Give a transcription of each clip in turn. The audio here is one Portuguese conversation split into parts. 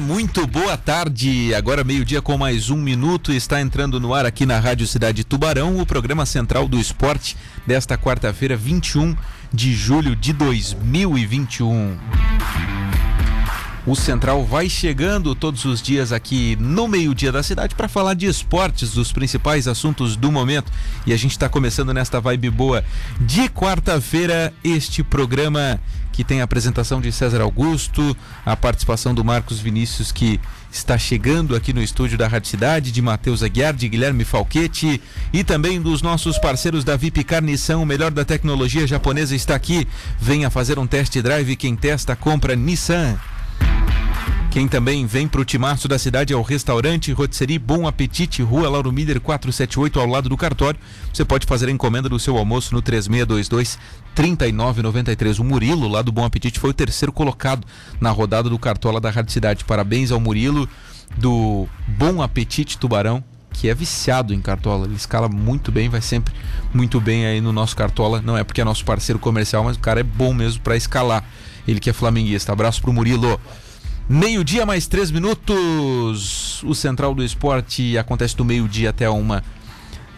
Muito boa tarde. Agora meio-dia com mais um minuto. Está entrando no ar aqui na Rádio Cidade Tubarão o programa central do esporte desta quarta-feira, 21 de julho de 2021. O Central vai chegando todos os dias aqui no meio-dia da cidade para falar de esportes, dos principais assuntos do momento. E a gente está começando nesta vibe boa de quarta-feira este programa que tem a apresentação de César Augusto, a participação do Marcos Vinícius que está chegando aqui no estúdio da Rádio Cidade, de Matheus Aguiar, de Guilherme Falquete e também dos nossos parceiros da VIP Carnição, o melhor da tecnologia japonesa está aqui. Venha fazer um test drive, quem testa compra Nissan. Quem também vem para o timaço da cidade é o restaurante Rotisserie Bom Apetite, Rua Lauro Miller 478, ao lado do cartório. Você pode fazer a encomenda do seu almoço no 3622 3993. O Murilo, lá do Bom Apetite, foi o terceiro colocado na rodada do Cartola da Rádio Cidade. Parabéns ao Murilo do Bom Apetite Tubarão que é viciado em Cartola. Ele escala muito bem, vai sempre muito bem aí no nosso Cartola. Não é porque é nosso parceiro comercial, mas o cara é bom mesmo para escalar. Ele que é flamenguista. Abraço pro Murilo. Meio-dia mais três minutos. O Central do Esporte acontece do meio-dia até a uma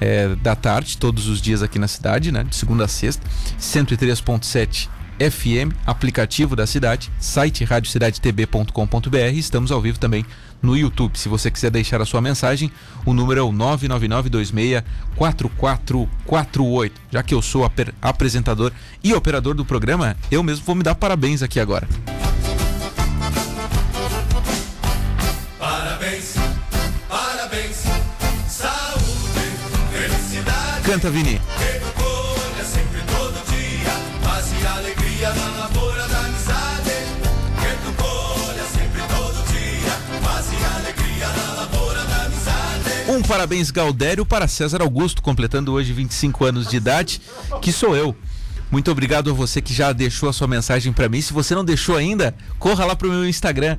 é, da tarde, todos os dias aqui na cidade, né? De segunda a sexta. 103.7 FM, aplicativo da cidade, site radiocidadetb.com.br. Estamos ao vivo também no YouTube. Se você quiser deixar a sua mensagem, o número é o 999264448. Já que eu sou apresentador e operador do programa, eu mesmo vou me dar parabéns aqui agora. Canta, Vini. Um parabéns Galdério para César Augusto, completando hoje 25 anos de idade, que sou eu. Muito obrigado a você que já deixou a sua mensagem para mim. Se você não deixou ainda, corra lá pro meu Instagram,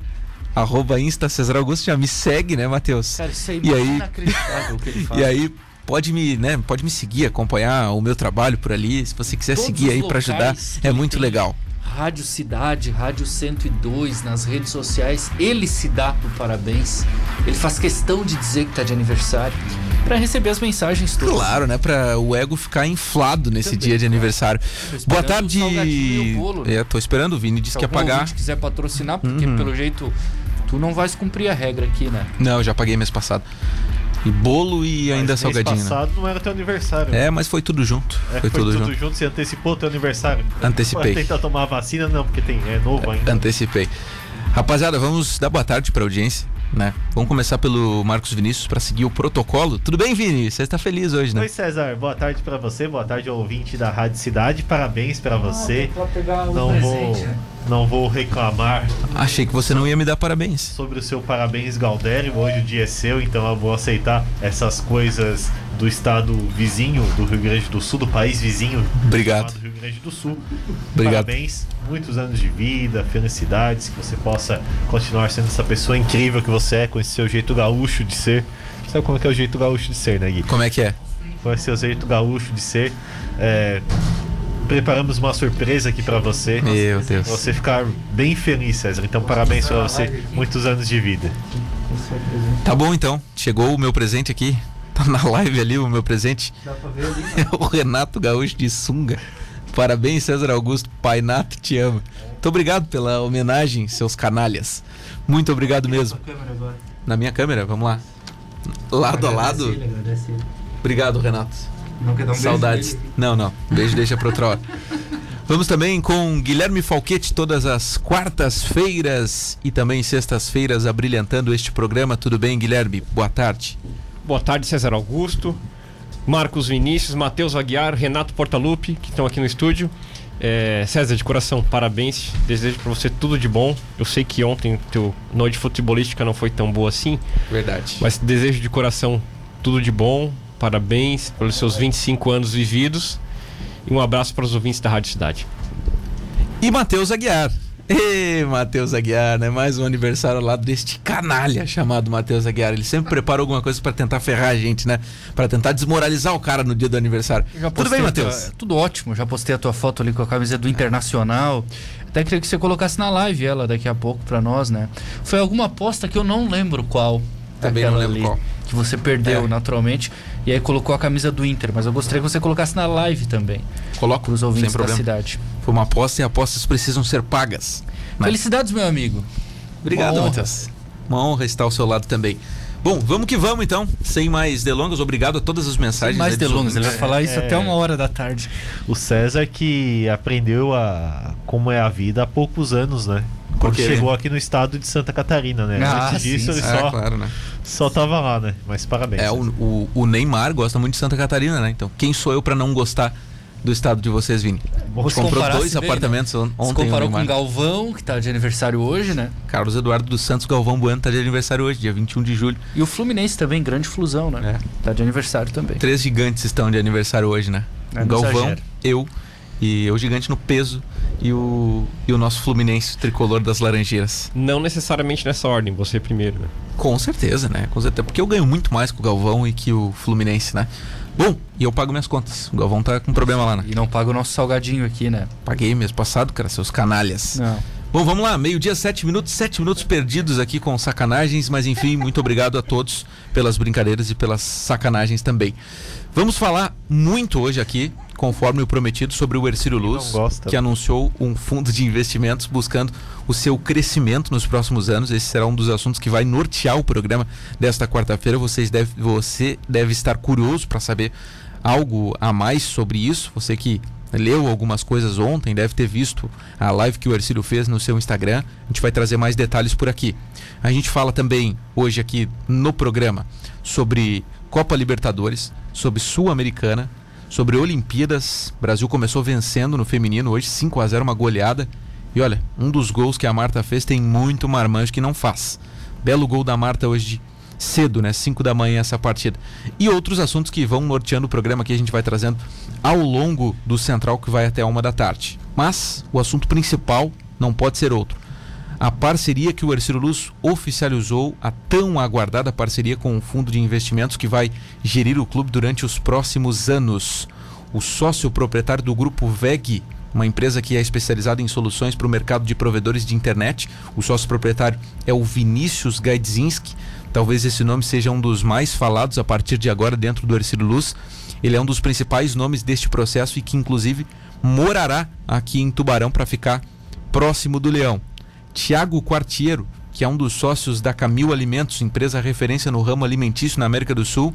arroba Insta César Augusto, já me segue, né, Matheus? Cara, isso aí é aí, inacreditável o que ele faz. E aí, pode me, né, pode me seguir, acompanhar o meu trabalho por ali, se você quiser Todos seguir aí para ajudar, é muito legal. Rádio Cidade, Rádio 102 nas redes sociais, ele se dá por parabéns. Ele faz questão de dizer que tá de aniversário para receber as mensagens todas. Claro, né, para o ego ficar inflado nesse Também, dia de aniversário. Boa tarde. Bolo, né? É, tô esperando o Vini disse que ia pagar. Se quiser patrocinar, porque uhum. pelo jeito tu não vais cumprir a regra aqui, né? Não, eu já paguei mês passado. E bolo e mas ainda salgadinho. Mês né? passado não era teu aniversário. É, mas foi tudo junto. É, foi, foi, tudo, tudo junto. junto. Você antecipou teu aniversário. Antecipei. tentar tomar a vacina, não, porque tem, é novo ainda. Antecipei. Rapaziada, vamos dar boa tarde para a audiência. Né? Vamos começar pelo Marcos Vinícius para seguir o protocolo. Tudo bem, Vini? Você está feliz hoje, né? Oi, César. Boa tarde para você. Boa tarde ao ouvinte da Rádio Cidade. Parabéns para ah, você. não vou, né? não vou reclamar. Achei que você não ia me dar parabéns. Sobre o seu parabéns, Galdério. Hoje o dia é seu, então eu vou aceitar essas coisas do estado vizinho do Rio Grande do Sul, do país vizinho. Obrigado. Do Rio Grande do Sul. Obrigado. Parabéns, muitos anos de vida, felicidades, que você possa continuar sendo essa pessoa incrível que você é, com esse seu jeito gaúcho de ser. Sabe como é que é o jeito gaúcho de ser, né, Gui? Como é que é? Com esse seu jeito gaúcho de ser. É, preparamos uma surpresa aqui para você. Meu Deus. Você ficar bem feliz, César. Então, parabéns para você. Muitos anos de vida. Tá bom, então. Chegou o meu presente aqui. Tá na live ali o meu presente. Dá pra ver ali? É o Renato Gaúcho de sunga. Parabéns, César Augusto. Pai Nato, te amo. Muito obrigado pela homenagem, seus canalhas. Muito obrigado mesmo. Na minha câmera, vamos lá. Lado a lado. Obrigado, Renato. Não quer dar um Saudades. Beijo não, não. Beijo deixa para outra hora. Vamos também com Guilherme Falquete todas as quartas-feiras e também sextas-feiras abrilhantando este programa. Tudo bem, Guilherme? Boa tarde. Boa tarde, César Augusto, Marcos Vinícius, Matheus Aguiar, Renato Portaluppi, que estão aqui no estúdio. É, César, de coração, parabéns. Desejo para você tudo de bom. Eu sei que ontem teu noite futebolística não foi tão boa assim. Verdade. Mas desejo de coração tudo de bom. Parabéns pelos seus 25 anos vividos. E um abraço para os ouvintes da Rádio Cidade. E Matheus Aguiar. Ê, Matheus Aguiar, né? Mais um aniversário ao lado deste canalha chamado Matheus Aguiar. Ele sempre prepara alguma coisa para tentar ferrar a gente, né? Para tentar desmoralizar o cara no dia do aniversário. Tudo bem, Matheus? tua- Tudo ótimo. Já postei a tua foto ali com a camisa do Internacional. Até queria que você colocasse na live ela daqui a pouco pra nós, né? Foi alguma aposta que eu não lembro qual. Também não lembro qual. Que você perdeu É. naturalmente. E aí colocou a camisa do Inter. Mas eu gostaria que você colocasse na live também. Coloco Para os sem ouvintes da problema. cidade. Foi uma aposta e apostas precisam ser pagas. né? Felicidades, meu amigo. Obrigado, Uma honra. Matheus. Uma honra estar ao seu lado também. Bom, vamos que vamos então. Sem mais delongas, obrigado a todas as mensagens. mais aí dos delongas, ele vai falar isso É. até uma hora da tarde. O César que aprendeu a como é a vida há poucos anos, né? Quando quê? chegou aqui no estado de Santa Catarina, né? Ah, Antes disso sim, ele Ah, só, claro, né? Só tava lá, né? Mas parabéns. É, o, o, o Neymar gosta muito de Santa Catarina, né? Então, quem sou eu pra não gostar do estado de vocês, Vini? Bom, Se Comprou dois bem, apartamentos Se ontem. o comparou com Galvão, que tá de aniversário hoje, né? Carlos Eduardo dos Santos Galvão Bueno tá de aniversário hoje, dia 21 de julho. E o Fluminense também, grande flusão, né? É. Tá de aniversário também. Três gigantes estão de aniversário hoje, né? É, Galvão, exagera. eu e o gigante no peso e o, e o nosso Fluminense, tricolor das Laranjeiras. Não necessariamente nessa ordem, você primeiro, né? Com certeza, né? Com certeza. Porque eu ganho muito mais com o Galvão e que o Fluminense, né? Bom, e eu pago minhas contas. O Galvão tá com problema lá, né? E não paga o nosso salgadinho aqui, né? Paguei mês passado, cara, seus canalhas. Não. Bom, vamos lá, meio-dia, sete minutos, sete minutos perdidos aqui com sacanagens, mas enfim, muito obrigado a todos pelas brincadeiras e pelas sacanagens também. Vamos falar muito hoje aqui, conforme o prometido, sobre o Ercílio Luz, que anunciou um fundo de investimentos buscando o seu crescimento nos próximos anos. Esse será um dos assuntos que vai nortear o programa desta quarta-feira. Vocês deve, você deve estar curioso para saber algo a mais sobre isso. Você que leu algumas coisas ontem, deve ter visto a live que o Ercílio fez no seu Instagram. A gente vai trazer mais detalhes por aqui. A gente fala também hoje aqui no programa sobre Copa Libertadores, sobre Sul-Americana, sobre Olimpíadas. O Brasil começou vencendo no feminino hoje 5 a 0 uma goleada. E olha, um dos gols que a Marta fez tem muito marmanjo que não faz. Belo gol da Marta hoje cedo, né? 5 da manhã essa partida. E outros assuntos que vão norteando o programa que a gente vai trazendo ao longo do Central que vai até uma da tarde. Mas o assunto principal não pode ser outro. A parceria que o Ercílio Luz oficializou, a tão aguardada parceria com o fundo de investimentos que vai gerir o clube durante os próximos anos. O sócio proprietário do grupo VEG, uma empresa que é especializada em soluções para o mercado de provedores de internet, o sócio proprietário é o Vinícius Gaidzinski. Talvez esse nome seja um dos mais falados a partir de agora dentro do Ercílio Luz. Ele é um dos principais nomes deste processo e que, inclusive, morará aqui em Tubarão para ficar próximo do Leão. Tiago Quartiero, que é um dos sócios da Camil Alimentos, empresa referência no ramo alimentício na América do Sul,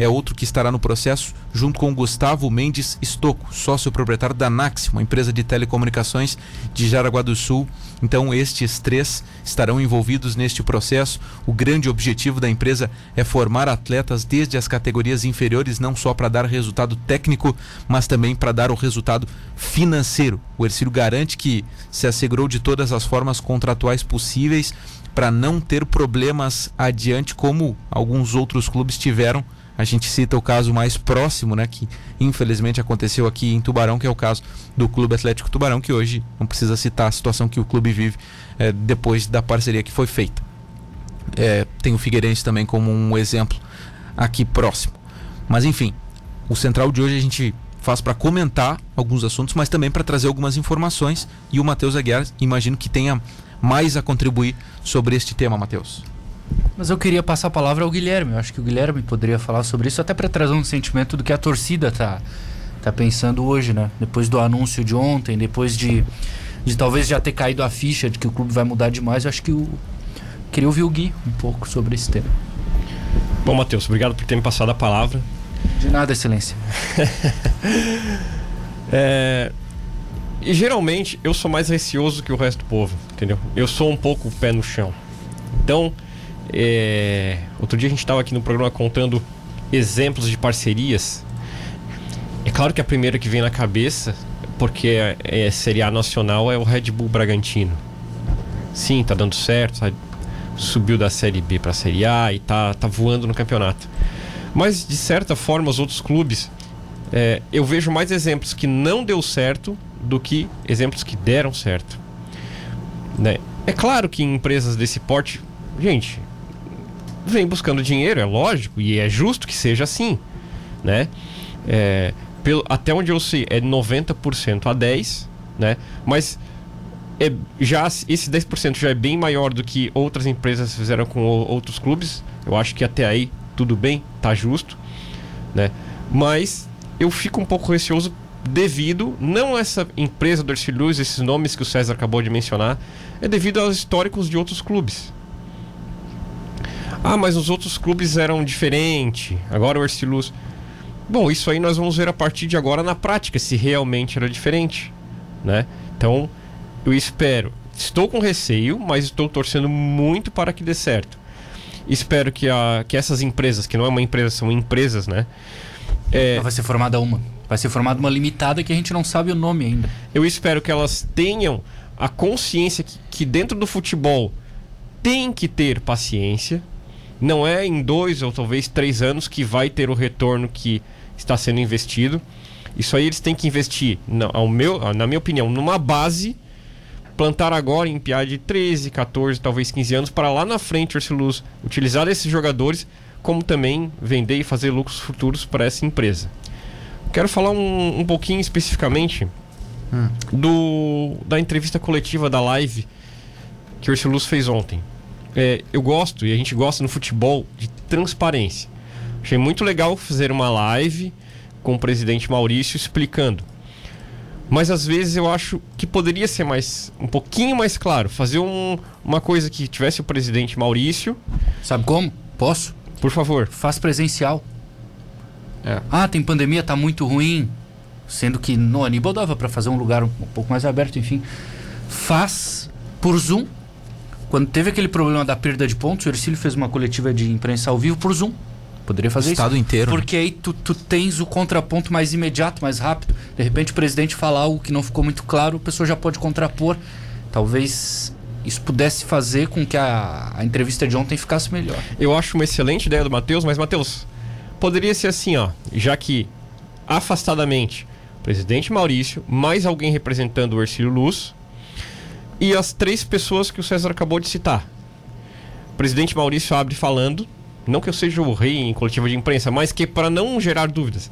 é outro que estará no processo, junto com Gustavo Mendes Estocco, sócio proprietário da Nax, uma empresa de telecomunicações de Jaraguá do Sul. Então, estes três estarão envolvidos neste processo. O grande objetivo da empresa é formar atletas desde as categorias inferiores, não só para dar resultado técnico, mas também para dar o resultado financeiro. O Ercílio garante que se assegurou de todas as formas contratuais possíveis para não ter problemas adiante, como alguns outros clubes tiveram. A gente cita o caso mais próximo, né, que infelizmente aconteceu aqui em Tubarão, que é o caso do Clube Atlético Tubarão, que hoje não precisa citar a situação que o clube vive eh, depois da parceria que foi feita. É, tem o Figueirense também como um exemplo aqui próximo. Mas enfim, o central de hoje a gente faz para comentar alguns assuntos, mas também para trazer algumas informações. E o Matheus Aguiar, imagino que tenha mais a contribuir sobre este tema, Matheus. Mas eu queria passar a palavra ao Guilherme. Eu acho que o Guilherme poderia falar sobre isso, até para trazer um sentimento do que a torcida tá, tá pensando hoje, né? Depois do anúncio de ontem, depois de, de talvez já ter caído a ficha de que o clube vai mudar demais, eu acho que o. Queria ouvir o Gui um pouco sobre esse tema. Bom, Matheus, obrigado por ter me passado a palavra. De nada, excelência. É, E geralmente eu sou mais receoso que o resto do povo, entendeu? Eu sou um pouco pé no chão. Então, é, outro dia a gente estava aqui no programa contando exemplos de parcerias. É claro que a primeira que vem na cabeça, porque é, é Série A nacional, é o Red Bull Bragantino. Sim, tá dando certo, sabe? subiu da Série B para a Série A e tá, tá voando no campeonato. Mas, de certa forma, os outros clubes é, eu vejo mais exemplos que não deu certo do que exemplos que deram certo. Né? É claro que em empresas desse porte, gente, vem buscando dinheiro, é lógico, e é justo que seja assim, né? É, pelo, até onde eu sei, é 90% a 10%, né? Mas é, já esse 10% já é bem maior do que outras empresas fizeram com outros clubes. Eu acho que até aí tudo bem, tá justo, né? Mas eu fico um pouco receoso devido não a essa empresa do Luz, esses nomes que o César acabou de mencionar, é devido aos históricos de outros clubes. Ah, mas os outros clubes eram diferentes. Agora o Ercílio Luz. Bom, isso aí nós vamos ver a partir de agora na prática se realmente era diferente, né? Então, eu espero. Estou com receio, mas estou torcendo muito para que dê certo. Espero que, a, que essas empresas, que não é uma empresa, são empresas, né? É, vai ser formada uma. Vai ser formada uma limitada que a gente não sabe o nome ainda. Eu espero que elas tenham a consciência que, que dentro do futebol tem que ter paciência. Não é em dois ou talvez três anos que vai ter o retorno que está sendo investido. Isso aí eles têm que investir, na, ao meu, na minha opinião, numa base plantar agora em piada de 13, 14, talvez 15 anos, para lá na frente o Ursulus utilizar esses jogadores, como também vender e fazer lucros futuros para essa empresa. Quero falar um, um pouquinho especificamente hum. do, da entrevista coletiva da live que o Ursulus fez ontem. É, eu gosto, e a gente gosta no futebol, de transparência. Achei muito legal fazer uma live com o presidente Maurício explicando mas às vezes eu acho que poderia ser mais um pouquinho mais claro, fazer um, uma coisa que tivesse o presidente Maurício. Sabe como? Posso? Por favor. Faz presencial. É. Ah, tem pandemia, tá muito ruim. Sendo que no Aníbal dava para fazer um lugar um, um pouco mais aberto, enfim. Faz por Zoom. Quando teve aquele problema da perda de pontos, o Ercílio fez uma coletiva de imprensa ao vivo por Zoom. Poderia fazer o estado isso. inteiro. Né? Porque aí tu, tu tens o contraponto mais imediato, mais rápido. De repente o presidente fala algo que não ficou muito claro, a pessoa já pode contrapor. Talvez isso pudesse fazer com que a, a entrevista de ontem ficasse melhor. Eu acho uma excelente ideia do Matheus, mas Matheus, poderia ser assim, ó, já que afastadamente presidente Maurício, mais alguém representando o Ercílio Luz e as três pessoas que o César acabou de citar. O presidente Maurício abre falando não que eu seja o rei em coletiva de imprensa, mas que para não gerar dúvidas,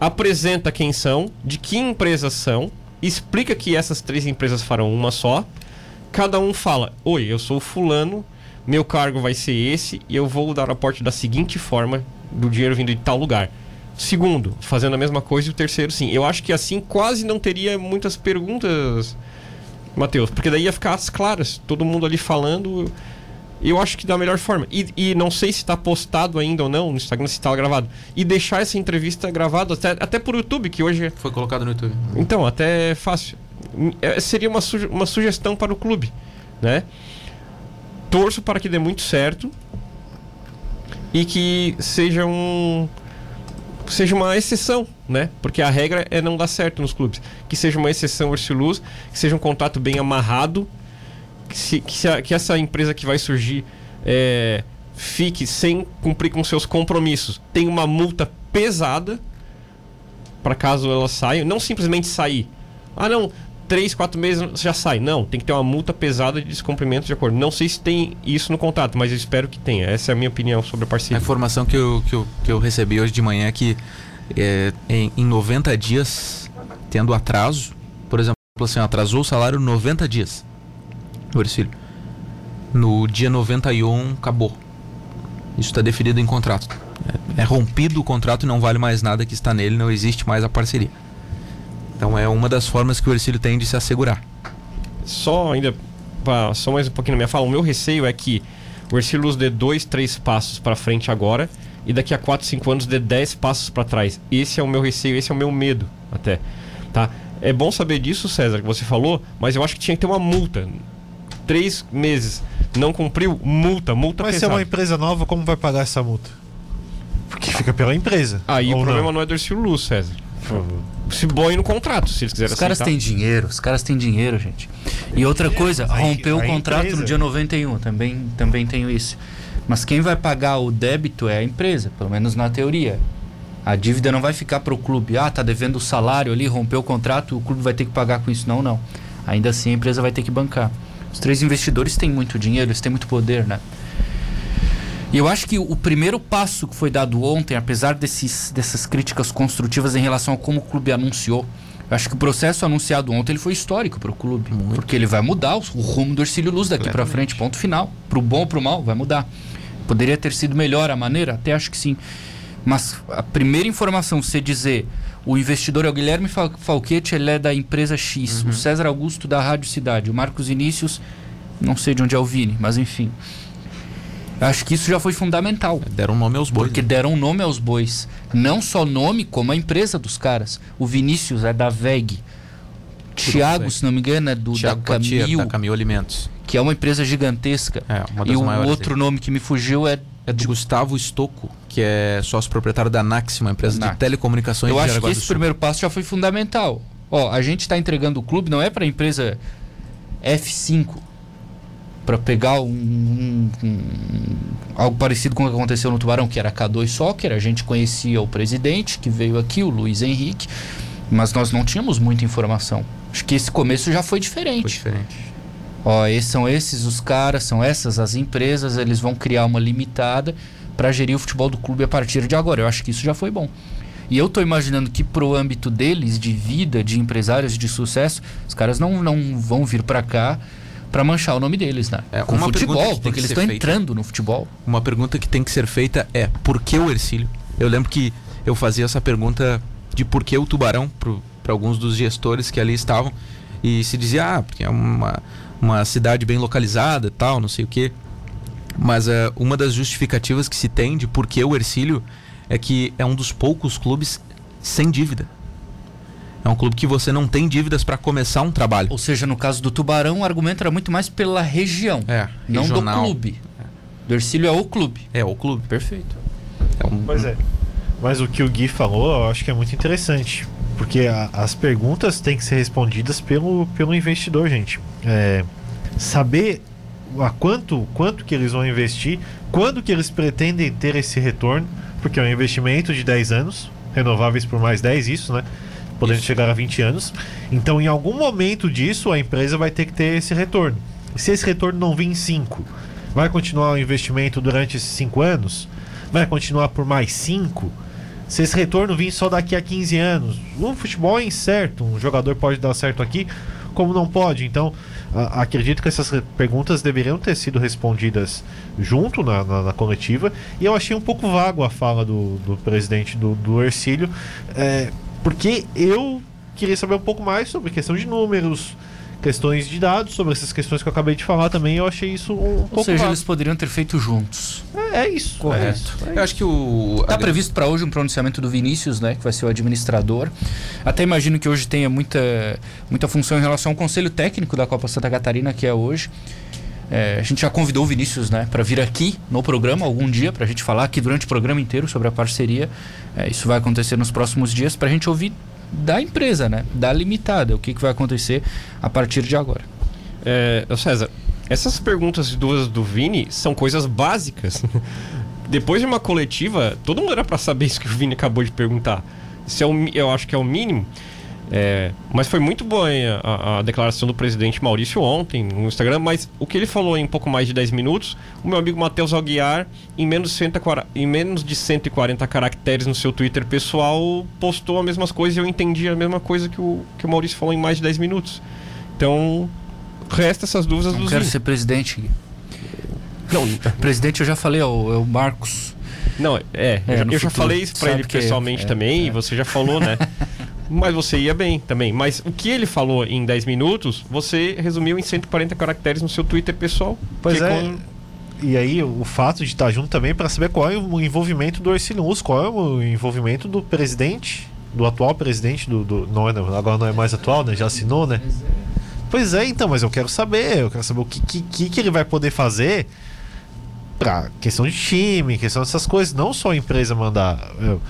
apresenta quem são, de que empresas são, explica que essas três empresas farão uma só. Cada um fala: Oi, eu sou fulano, meu cargo vai ser esse e eu vou dar aporte da seguinte forma do dinheiro vindo de tal lugar. Segundo, fazendo a mesma coisa e o terceiro sim. Eu acho que assim quase não teria muitas perguntas, Matheus, porque daí ia ficar as claras, todo mundo ali falando eu acho que da melhor forma. E, e não sei se está postado ainda ou não no Instagram, se está gravado. E deixar essa entrevista gravada até, até por YouTube, que hoje. Foi colocado no YouTube. Então, até é fácil. É, seria uma, suge uma sugestão para o clube, né? Torço para que dê muito certo e que seja um seja uma exceção, né? Porque a regra é não dar certo nos clubes. Que seja uma exceção Ursuluz, que seja um contrato bem amarrado que, se, que, se a, que essa empresa que vai surgir é, fique sem cumprir com seus compromissos, tem uma multa pesada para caso ela saia, não simplesmente sair. Ah, não, três, quatro meses já sai. Não, tem que ter uma multa pesada de descumprimento de acordo. Não sei se tem isso no contrato, mas eu espero que tenha. Essa é a minha opinião sobre a parceria. A informação que eu, que eu, que eu recebi hoje de manhã é que é, em, em 90 dias, tendo atraso, por exemplo, assim, atrasou o salário 90 dias o Ercílio. No dia 91, acabou. Isso está definido em contrato. É, é rompido o contrato e não vale mais nada que está nele, não existe mais a parceria. Então é uma das formas que o Ercílio tem de se assegurar. Só ainda, só mais um pouquinho na minha fala, o meu receio é que o Ercílio dê dois, três passos para frente agora e daqui a 4, 5 anos dê 10 passos para trás. Esse é o meu receio, esse é o meu medo até. Tá? É bom saber disso, César, que você falou, mas eu acho que tinha que ter uma multa três meses não cumpriu, multa, multa Mas pesada. se é uma empresa nova, como vai pagar essa multa? Porque fica pela empresa. Aí o problema não, não é do Ercílio Luz, César. Se põe no contrato, se eles quiserem Os caras têm dinheiro, os caras têm dinheiro, gente. E outra coisa, rompeu o contrato empresa. no dia 91, também, também tenho isso. Mas quem vai pagar o débito é a empresa, pelo menos na teoria. A dívida não vai ficar para o clube. Ah, tá devendo o salário ali, rompeu o contrato, o clube vai ter que pagar com isso. Não, não. Ainda assim a empresa vai ter que bancar. Os três investidores têm muito dinheiro, eles têm muito poder, né? E eu acho que o primeiro passo que foi dado ontem, apesar desses, dessas críticas construtivas em relação a como o clube anunciou, eu acho que o processo anunciado ontem ele foi histórico para o clube, Muito. porque ele vai mudar o, o rumo do Ercílio Luz daqui para frente, ponto final. Pro bom ou pro mal, vai mudar. Poderia ter sido melhor a maneira? Até acho que sim. Mas a primeira informação, você dizer o investidor é o Guilherme Fal- Falquete, ele é da empresa X, Uhum. o César Augusto da Rádio Cidade, o Marcos Vinícius, não sei de onde é o Vini, mas enfim. Acho que isso já foi fundamental. Deram nome aos bois. Porque né? deram nome aos bois. Não só nome, como a empresa dos caras. O Vinícius é da VEG. Tiago, se não me engano, é do Thiago da Camil, da Camil Alimentos. que é uma empresa gigantesca. É, uma das E o outro aí. nome que me fugiu é. É do Gustavo Stocco, que é sócio proprietário da Nax, uma empresa Nax. de telecomunicações Eu acho Jaraguá que esse primeiro passo já foi fundamental. Ó, a gente está entregando o clube, não é para a empresa F5 para pegar um, um- um- algo parecido com o que aconteceu no Tubarão, que era K2 Soccer. A gente conhecia o presidente que veio aqui, o Luiz Henrique, mas nós não tínhamos muita informação. Acho que esse começo já foi diferente. Foi diferente. Ó, esses são esses os caras, são essas as empresas, eles vão criar uma limitada para gerir o futebol do clube a partir de agora. Eu acho que isso já foi bom. E eu tô imaginando que pro âmbito deles, de vida, de empresários de sucesso, os caras não, não vão vir para cá para manchar o nome deles, né? É, Com uma pergunta futebol, que porque que eles estão entrando no futebol. Uma pergunta que tem que ser feita é: por que o Ercílio? Eu lembro que eu fazia essa pergunta de por que o Tubarão para alguns dos gestores que ali estavam e se dizia, ah, porque é uma, uma cidade bem localizada e tal, não sei o quê. Mas eh, uma das justificativas que se tem de por que o Ercílio é que é um dos poucos clubes sem dívida. É um clube que você não tem dívidas para começar um trabalho. Ou seja, no caso do Tubarão, o argumento era muito mais pela região, É, não regional. do clube. Do Ercílio é o clube. É, o clube. Perfeito. É um, Pois é. Mas o que o Gui falou, eu acho que é muito interessante. Porque a- as perguntas têm que ser respondidas pelo, pelo investidor, gente. É, saber a quanto, quanto que eles vão investir, quando que eles pretendem ter esse retorno, porque é um investimento de 10 anos, renováveis por mais 10, isso, né? Podendo Isso. chegar a 20 anos. Então, em algum momento disso, a empresa vai ter que ter esse retorno. Se esse retorno não vir em 5, vai continuar o investimento durante esses 5 anos? Vai continuar por mais 5? Se esse retorno vir só daqui a 15 anos, o futebol é incerto. Um jogador pode dar certo aqui, como não pode. Então, acredito que essas perguntas deveriam ter sido respondidas junto na, na- na coletiva. E eu achei um pouco vago a fala do, do presidente do, do Ercílio, é, porque eu queria saber um pouco mais sobre questão de números, questões de dados, sobre essas questões que eu acabei de falar também. Eu achei isso um, um Ou pouco seja, vago. eles poderiam ter feito juntos. É, é isso. É Correto. isso. Eu acho que o. Está a- previsto para hoje um pronunciamento do Vinícius, né, que vai ser o administrador. Até imagino que hoje tenha muita, muita função em relação ao conselho técnico da Copa Santa Catarina, que é hoje. É, a gente já convidou o Vinícius né, para vir aqui no programa algum dia, para a gente falar aqui durante o programa inteiro sobre a parceria. É, isso vai acontecer nos próximos dias, para a gente ouvir da empresa, né, da limitada, o que, que vai acontecer a partir de agora. É, César, essas perguntas duas do Vini são coisas básicas. Depois de uma coletiva, todo mundo era pra saber isso que o Vini acabou de perguntar. Isso é o, eu acho que é o mínimo. É, mas foi muito boa a, a declaração do presidente Maurício ontem no Instagram, mas o que ele falou em pouco mais de 10 minutos, o meu amigo Matheus Aguiar, em menos, de 140 em menos de 140 caracteres no seu Twitter pessoal, postou as mesmas coisas e eu entendi a mesma coisa que o, que o Maurício falou em mais de 10 minutos. Então, resta essas dúvidas Não dos quero ser presidente. Não, Presidente eu já falei, é o, é o Marcos. não, é, É, eu já, no eu já falei isso pra ele é- pessoalmente é, também, é. e você já falou, né? Mas você ia bem também. Mas o que ele falou em 10 minutos, você resumiu em 140 caracteres no seu Twitter pessoal. Pois é. com- E aí, o fato de estar junto também para saber qual é o envolvimento do Ercílio Luz, qual é o envolvimento do presidente, do atual presidente do. do- não é, não, agora não é mais atual, né? Já assinou, né? Pois é, então, mas eu quero saber, eu quero saber o que, que, que que ele vai poder fazer pra questão de time, questão dessas coisas, não só a empresa mandar. Eu-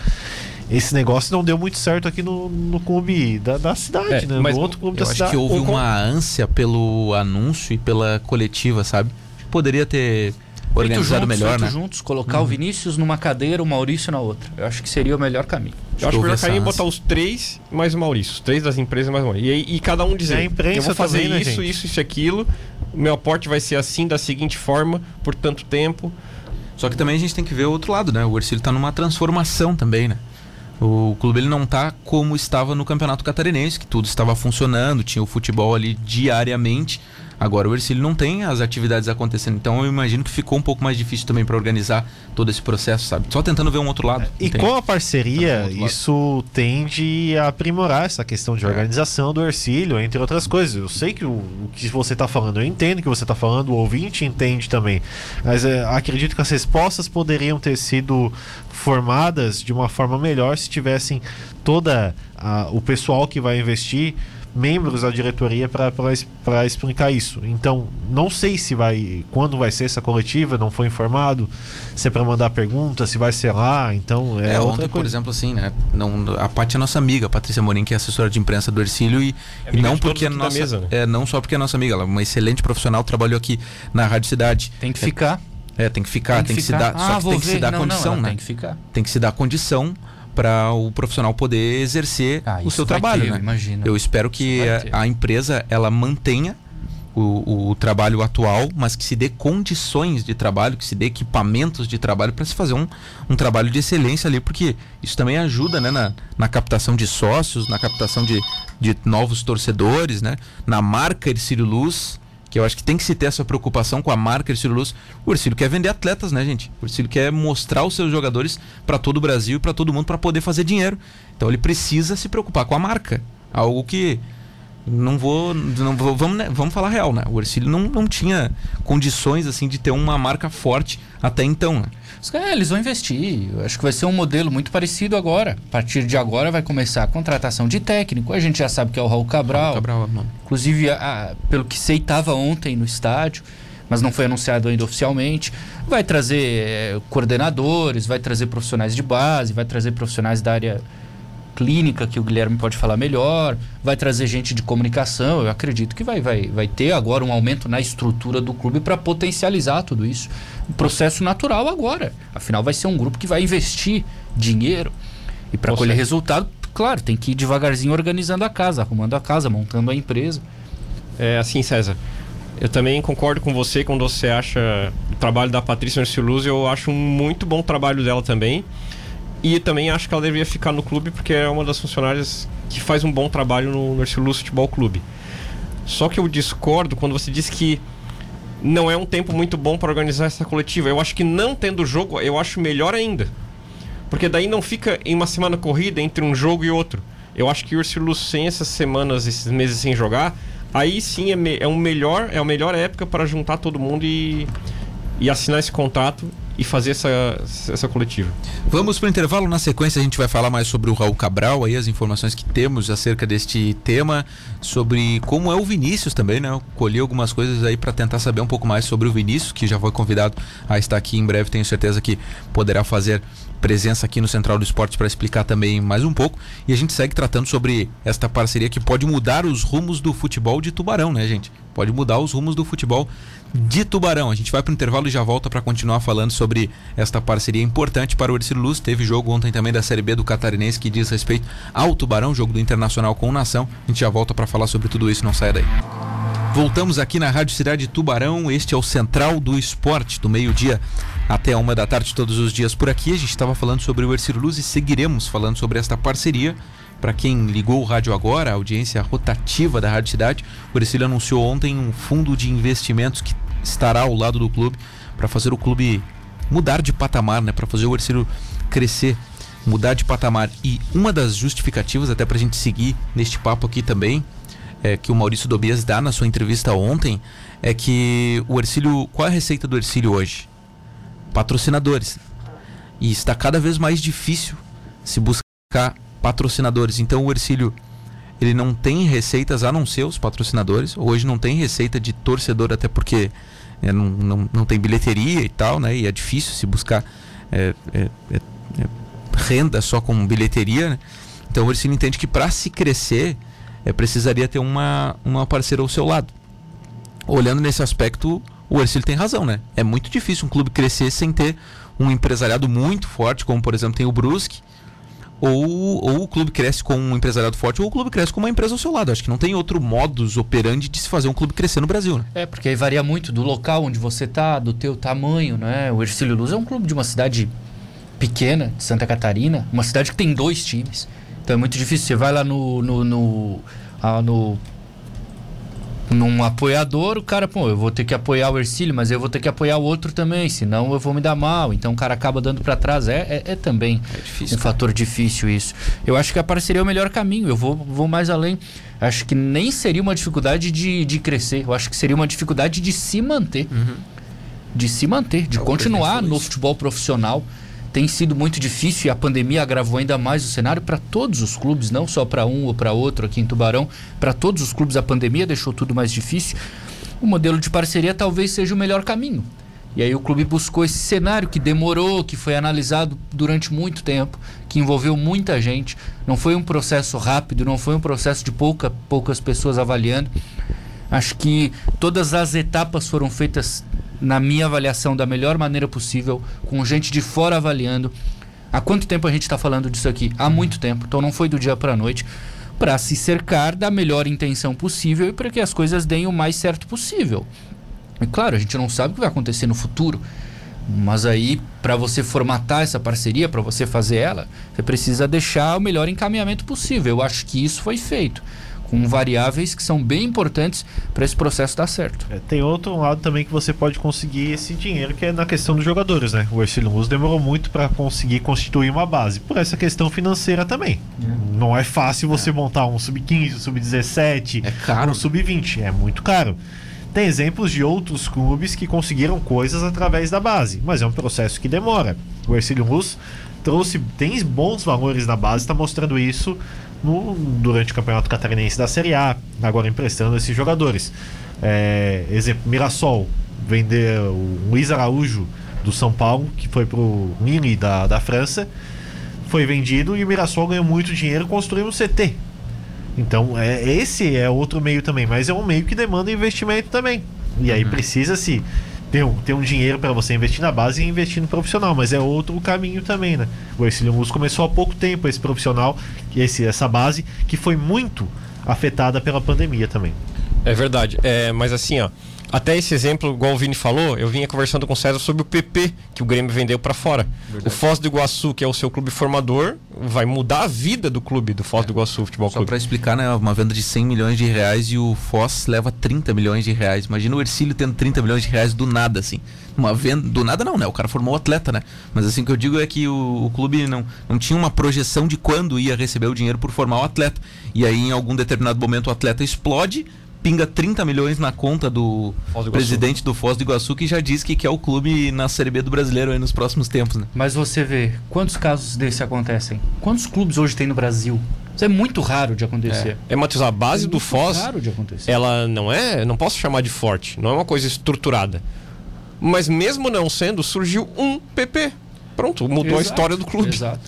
esse negócio não deu muito certo aqui no, no clube da, da cidade, É, né? mas no outro clube Eu da acho cidade. que houve com- uma ânsia pelo anúncio e pela coletiva, sabe? Poderia ter organizado juntos, melhor, né? juntos, colocar o Vinícius numa cadeira, o Maurício na outra. Eu acho que seria o melhor caminho. Eu acho que o melhor caminho é botar os três mais o Maurício. Os três das empresas mais o Maurício. E, e cada um dizer, É imprensa eu vou fazer também, né, isso, gente? isso, isso e aquilo, o meu aporte vai ser assim, da seguinte forma, por tanto tempo. Só que também a gente tem que ver o outro lado, né? O Ercílio está numa transformação também, né? O clube ele não está como estava no Campeonato Catarinense, que tudo estava funcionando, tinha o futebol ali diariamente. Agora o Ercílio não tem as atividades acontecendo, então eu imagino que ficou um pouco mais difícil também para organizar todo esse processo, sabe? Só tentando ver um outro lado. E entende? com a parceria, isso tende a aprimorar essa questão de É. organização do Ercílio, entre outras coisas. Eu sei que o, o que você está falando, eu entendo o que você está falando, o ouvinte entende também. Mas é, acredito que as respostas poderiam ter sido formadas de uma forma melhor se tivessem toda a- o pessoal que vai investir membros da diretoria para explicar isso. Então, não sei se vai quando vai ser essa coletiva, não foi informado, se é para mandar pergunta, se vai ser lá, então é, É, outra ontem, por coisa. exemplo, assim, né? Não, a Paty é nossa amiga, a Patrícia Morim, que é assessora de imprensa do Ercílio, e, É e não porque é nossa. mesa, né? é, não só porque é nossa amiga, ela é uma excelente profissional, trabalhou aqui na Rádio Cidade. Tem que ficar. É, tem que ficar, tem que, se dar. Ah, só que tem que se ver. dar não, condição, não, né? Tem que ficar. Tem que se dar condição para o profissional poder exercer Ah, o seu trabalho, ter, né? eu imagino. Eu espero que a, a empresa ela mantenha o, o trabalho atual, mas que se dê condições de trabalho, que se dê equipamentos de trabalho para se fazer um, um trabalho de excelência ali, porque isso também ajuda né, na, na captação de sócios, na captação de, de novos torcedores, né, na marca Ercílio Luz, que eu acho que tem que se ter essa preocupação com a marca Ercílio Luz. O Ercílio quer vender atletas, né, gente? O Ercílio quer mostrar os seus jogadores para todo o Brasil e para todo mundo para poder fazer dinheiro. Então ele precisa se preocupar com a marca. Algo que não vou, não vou vamos, né, vamos falar real, né? O Ercílio não, não tinha condições assim de ter uma marca forte até então, né? Os caras, eles vão investir. Eu acho que vai ser um modelo muito parecido agora. A partir de agora vai começar a contratação de técnico. A gente já sabe que é o Raul Cabral. Cabral, não. Inclusive, a- a- pelo que sei, estava ontem no estádio, mas não foi anunciado ainda oficialmente. Vai trazer eh, coordenadores, vai trazer profissionais de base, vai trazer profissionais da área clínica, que o Guilherme pode falar melhor, vai trazer gente de comunicação. Eu acredito que vai, vai, vai ter agora um aumento na estrutura do clube para potencializar tudo isso. Um processo natural agora. Afinal, vai ser um grupo que vai investir dinheiro. E para colher resultado, claro, tem que ir devagarzinho organizando a casa, arrumando a casa, montando a empresa. É assim, César. Eu também concordo com você quando você acha o trabalho da Patrícia Nerciluz, eu acho um muito bom trabalho dela também. E também acho que ela deveria ficar no clube porque é uma das funcionárias que faz um bom trabalho no Nerciluz Futebol Clube. Só que eu discordo quando você diz que não é um tempo muito bom para organizar essa coletiva. Eu acho que não tendo jogo, eu acho melhor ainda. Porque daí não fica em uma semana corrida entre um jogo e outro. Eu acho que o Ursilus sem essas semanas, esses meses sem jogar, aí sim é, me- é um melhor, é a melhor época para juntar todo mundo e, e assinar esse contrato e fazer essa, essa coletiva. Vamos para o intervalo. Na sequência, a gente vai falar mais sobre o Raul Cabral, aí as informações que temos acerca deste tema, sobre como é o Vinícius também, né? Eu colhi algumas coisas aí para tentar saber um pouco mais sobre o Vinícius, que já foi convidado a estar aqui em breve. Tenho certeza que poderá fazer presença aqui no Central do Esporte para explicar também mais um pouco. E a gente segue tratando sobre esta parceria que pode mudar os rumos do futebol de Tubarão, né, gente? Pode mudar os rumos do futebol de Tubarão. A gente vai para o intervalo e já volta para continuar falando sobre esta parceria importante para o Ercílio Luz. Teve jogo ontem também da Série B do Catarinense que diz respeito ao Tubarão, jogo do Internacional com o Nação. A gente já volta para falar sobre tudo isso, não saia daí. Voltamos aqui na Rádio Cidade Tubarão. Este é o Central do Esporte, do meio-dia até a uma da tarde, todos os dias por aqui. A gente estava falando sobre o Ercílio Luz e seguiremos falando sobre esta parceria. Para quem ligou o rádio agora, a audiência rotativa da Rádio Cidade, o Ercílio anunciou ontem um fundo de investimentos que estará ao lado do clube para fazer o clube mudar de patamar, né? Para fazer o Ercílio crescer, mudar de patamar. E uma das justificativas, até para a gente seguir neste papo aqui também, é, que o Maurício Dobias dá na sua entrevista ontem, é que o Ercílio. Qual é a receita do Ercílio hoje? Patrocinadores. E está cada vez mais difícil se buscar patrocinadores. Então o Ercílio ele não tem receitas a não ser os patrocinadores. Hoje não tem receita de torcedor, até porque é, não, não, não tem bilheteria e tal, né? E é difícil se buscar é, é, é, é, renda só com bilheteria. Né? Então o Ercílio entende que para se crescer precisaria ter uma, uma parceira ao seu lado. Olhando nesse aspecto, o Ercílio tem razão, né? É muito difícil um clube crescer sem ter um empresariado muito forte, como por exemplo tem o Brusque, ou, ou o clube cresce com um empresariado forte, ou o clube cresce com uma empresa ao seu lado. Acho que não tem outro modus operandi de se fazer um clube crescer no Brasil, né? É, porque aí varia muito do local onde você tá, do teu tamanho, né? O Ercílio Luz é um clube de uma cidade pequena, de Santa Catarina, uma cidade que tem dois times. Então é muito difícil. Você vai lá no. no, no, ah, no num apoiador, o cara, pô, eu vou ter que apoiar o Ercílio, mas eu vou ter que apoiar o outro também, senão eu vou me dar mal. Então o cara acaba dando para trás. É, é, é também É difícil, um cara. fator difícil isso. Eu acho que a parceria é o melhor caminho. Eu vou, vou mais além. Acho que nem seria uma dificuldade de, de crescer. Eu acho que seria uma dificuldade de se manter. De se manter, de É, o continuar no futebol profissional. Tem sido muito difícil e a pandemia agravou ainda mais o cenário para todos os clubes, não só para um ou para outro aqui em Tubarão. Para todos os clubes, a pandemia deixou tudo mais difícil. O modelo de parceria talvez seja o melhor caminho. E aí o clube buscou esse cenário que demorou, que foi analisado durante muito tempo, que envolveu muita gente. Não foi um processo rápido, não foi um processo de pouca, poucas pessoas avaliando. Acho que todas as etapas foram feitas, na minha avaliação, da melhor maneira possível, com gente de fora avaliando. Há quanto tempo a gente está falando disso aqui? Há muito tempo, então não foi do dia para a noite. Para se cercar da melhor intenção possível e para que as coisas deem o mais certo possível. E claro, a gente não sabe o que vai acontecer no futuro. Mas aí, para você formatar essa parceria, para você fazer ela, você precisa deixar o melhor encaminhamento possível. Eu acho que isso foi feito, com variáveis que são bem importantes para esse processo dar certo. É, tem outro lado também que você pode conseguir esse dinheiro, que é na questão dos jogadores, né? O Ercílio Luz demorou muito para conseguir constituir uma base, por essa questão financeira também. Não é fácil você montar um sub-15, um sub-17, É caro. um sub-20, é muito caro. Tem exemplos de outros clubes que conseguiram coisas através da base, mas é um processo que demora. O Ercílio Luz trouxe, tem bons valores na base, está mostrando isso no- durante o Campeonato Catarinense da Série A, agora emprestando esses jogadores. É, exemplo, Mirassol vendeu o Luiz Araújo do São Paulo, que foi pro Lille da, da França, foi vendido e o Mirassol ganhou muito dinheiro construindo um CT. Então, é, esse é outro meio também, mas é um meio que demanda investimento também. E aí precisa-se ter um, ter um dinheiro para você investir na base e investir no profissional, mas é outro caminho também, né? O Ercílio Luz começou há pouco tempo esse profissional, esse, essa base, que foi muito afetada pela pandemia também. É verdade. É, mas assim, ó. Até esse exemplo, igual o Vini falou, eu vinha conversando com o César sobre o PP que o Grêmio vendeu para fora. O Foz do Iguaçu, que é o seu clube formador, vai mudar a vida do clube do Foz do Iguaçu Futebol Só Clube. pra explicar, né? Uma venda de 100 milhões de reais e o Foz leva 30 milhões de reais. Imagina o Ercílio tendo 30 milhões de reais do nada, assim. Uma venda. Do nada não, né? O cara formou o atleta, né? Mas assim o que eu digo é que o, o clube não, não tinha uma projeção de quando ia receber o dinheiro por formar o atleta. E aí, em algum determinado momento, o atleta explode. Pinga 30 milhões na conta do do presidente do Foz do Iguaçu, que já disse que quer o clube na Série B do brasileiro aí nos próximos tempos, né? Mas você vê, quantos casos desse acontecem? Quantos clubes hoje tem no Brasil? Isso é muito raro de acontecer. É, Matheus, a base É do muito Foz, raro de acontecer. ela não é, não posso chamar de forte, não é uma coisa estruturada. Mas mesmo não sendo, surgiu um PP. Pronto, mudou a Exato, história do clube. Exato.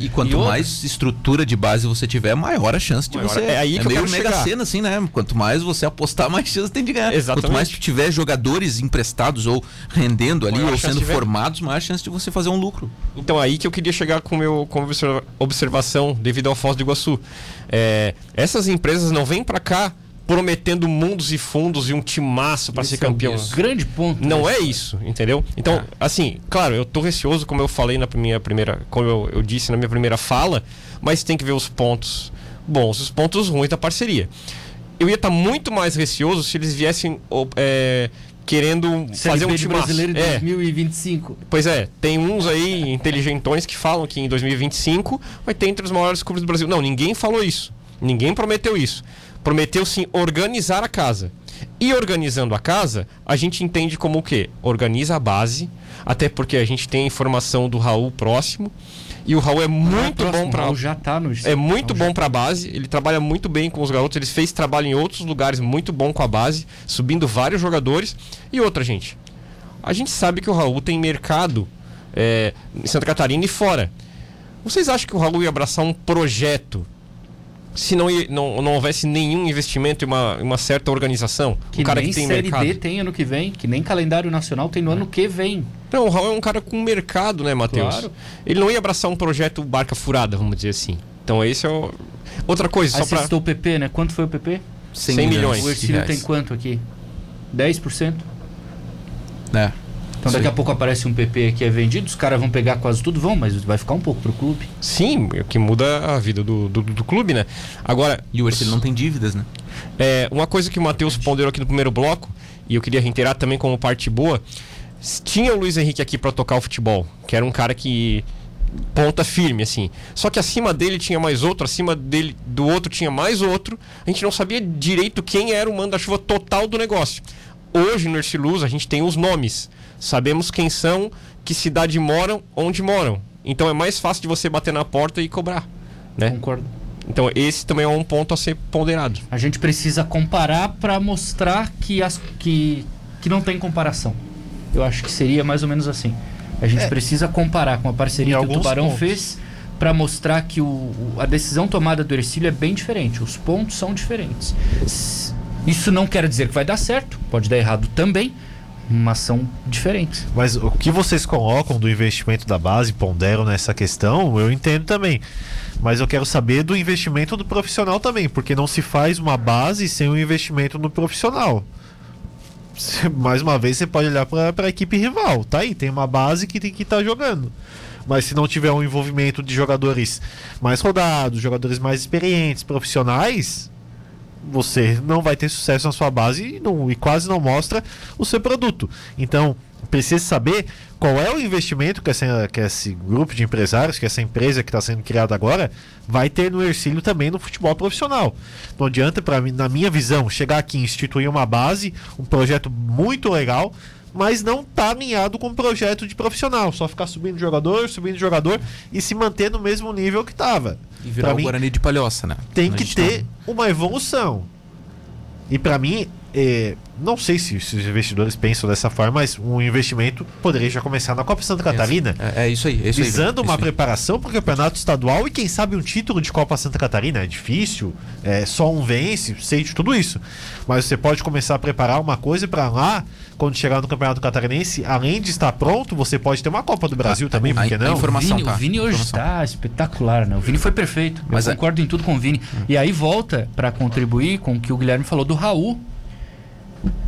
E quanto E outra? mais estrutura de base você tiver, maior a chance de Maior- você. é aí que eu meio mega chegar. cena, assim, né? Quanto mais você apostar, mais chance tem de ganhar. Exatamente. Quanto mais tu tiver jogadores emprestados ou rendendo ali, Maior ou sendo formados, maior chance de você fazer um lucro. Então aí que eu queria chegar com meu com observa- observação devido ao Foz do Iguaçu. É, essas empresas não vêm para cá prometendo mundos e fundos e um timaço para ser é campeão. Grande ponto. Não é isso, entendeu? Então, assim, claro, eu tô receoso, como eu falei na minha primeira. Como eu, eu disse na minha primeira fala, mas tem que ver os pontos bons os pontos ruins da parceria. Eu ia estar muito mais receoso se eles viessem é, querendo fazer um timaço. brasileiro É, 2025. Pois é, tem uns aí inteligentões que falam que em 2025 vai ter entre os maiores clubes do Brasil. Não, ninguém falou isso. Ninguém prometeu isso. Prometeu sim organizar a casa. E organizando a casa, a gente entende como o quê? Organiza a base, até porque a gente tem a informação do Raul próximo. E o Raul é muito bom para Raul já tá no é muito Raul bom pra base, ele trabalha muito bem com os garotos, ele fez trabalho em outros lugares muito bom com a base, subindo vários jogadores. E outra, gente, a gente sabe que o Raul tem mercado é, em Santa Catarina e fora. Vocês acham que o Raul ia abraçar um projeto se não, ia- não, não houvesse nenhum investimento e uma, uma certa organização? Que um cara nem que tem Série mercado. D tem ano que vem, que nem calendário nacional tem no ano que vem. Não, o Raul é um cara com mercado, né, Matheus? Claro. Ele não ia abraçar um projeto barca furada, vamos dizer assim. Então esse é o... Outra coisa, Aí só citou o PP, né? Quanto foi o PP? 100, 100 milhões. O de Ercílio tem quanto aqui? 10%? É. Então daqui a pouco aparece um PP que é vendido, os caras vão pegar quase tudo, vão, mas vai ficar um pouco pro clube. Sim, é o que muda a vida do, do, do clube, né? Agora, E o Ercílio não tem dívidas, né? É, uma coisa que o Matheus ponderou aqui no primeiro bloco, e eu queria reiterar também como parte boa, tinha o Luiz Henrique aqui para tocar o futebol, que era um cara que ponta firme assim. Só que acima dele tinha mais outro, acima dele do outro tinha mais outro. A gente não sabia direito quem era o manda-chuva total do negócio. Hoje no Erciluz a gente tem os nomes. Sabemos quem são, que cidade moram, onde moram. Então é mais fácil de você bater na porta e cobrar, né? Concordo. Então esse também é um ponto a ser ponderado. A gente precisa comparar para mostrar que, as, que, que não tem comparação. Eu acho que seria mais ou menos assim. A gente precisa comparar com a Em parceria que o Tubarão pontos. fez para mostrar que o, o- a decisão tomada do Ercílio é bem diferente. Os pontos são diferentes. Isso não quer dizer que vai dar certo, pode dar errado também, mas são diferentes. Mas o que vocês colocam do investimento da base, ponderam nessa questão, eu entendo também. Mas eu quero saber do investimento do profissional também, porque não se faz uma base sem um investimento no profissional. Mais uma vez, você pode olhar para a equipe rival. Tá aí, tem uma base que tem que estar jogando. Mas se não tiver um envolvimento de jogadores mais rodados, jogadores mais experientes, profissionais, você não vai ter sucesso na sua base e, não- e quase não mostra o seu produto. Então, precisa saber qual é o investimento que, essa- que esse grupo de empresários, que essa empresa que está sendo criada agora, vai ter no Ercílio também no futebol profissional. Não adianta, pra mim, na minha visão, chegar aqui e instituir uma base, um projeto muito legal, mas não tá alinhado com o projeto de profissional. Só ficar subindo jogador, subindo jogador e se manter no mesmo nível que estava. E virar Pra o mim, Guarani de Palhoça, né? tem que gente ter tá- uma evolução. E pra mim, é, não sei se, se os investidores pensam dessa forma, mas um investimento poderia já começar na Copa Santa Catarina, É, é isso aí, é isso aí. visando é uma isso aí. preparação para o campeonato estadual e quem sabe um título de Copa Santa Catarina. É difícil, é, só um vence, sei de tudo isso. Mas você pode começar a preparar uma coisa para lá, quando chegar no campeonato catarinense, além de estar pronto, você pode ter uma Copa do Brasil Ah, também, a- por que a não? informação- Vini, tá, o Vini hoje está espetacular, né? O Vini foi perfeito. Mas eu é- concordo em tudo com o Vini. E aí volta para contribuir com o que o Guilherme falou do Raul.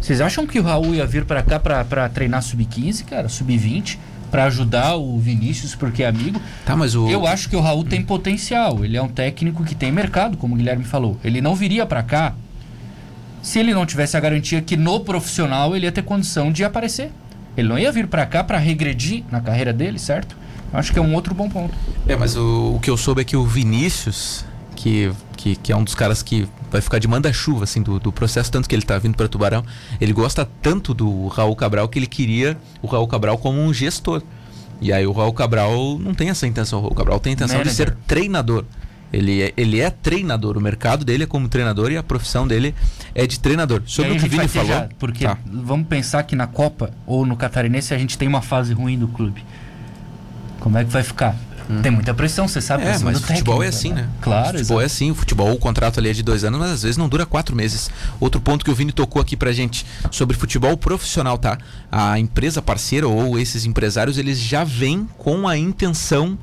Vocês acham que o Raul ia vir para cá para treinar sub-15, cara, sub-20, para ajudar o Vinícius porque é amigo? Tá, mas o. Eu acho que o Raul tem potencial. Ele é um técnico que tem mercado, como o Guilherme falou. Ele não viria para cá se ele não tivesse a garantia que no profissional ele ia ter condição de aparecer. Ele não ia vir para cá para regredir na carreira dele, certo? Eu acho que é um outro bom ponto. É, mas o, o que eu soube é que o Vinícius, que, que, que é um dos caras que vai ficar de manda-chuva, assim, do, do processo, tanto que ele tá vindo para Tubarão, ele gosta tanto do Raul Cabral que ele queria o Raul Cabral como um gestor. E aí o Raul Cabral não tem essa intenção, o Raul Cabral tem a intenção de Manager. ser treinador. Ele é, ele é treinador, o mercado dele é como treinador e a profissão dele é de treinador. Sobre o que o Vini falou. já, porque Tá. vamos pensar que na Copa ou no Catarinense a gente tem uma fase ruim do clube. Como é que vai ficar? Tem muita pressão, você sabe. É, mas o futebol é técnico, assim, né? Claro, O futebol é assim, o futebol, o contrato ali é de dois anos, mas às vezes não dura quatro meses. Outro ponto que o Vini tocou aqui pra gente sobre futebol profissional, tá? A empresa parceira ou esses empresários, eles já vêm com a intenção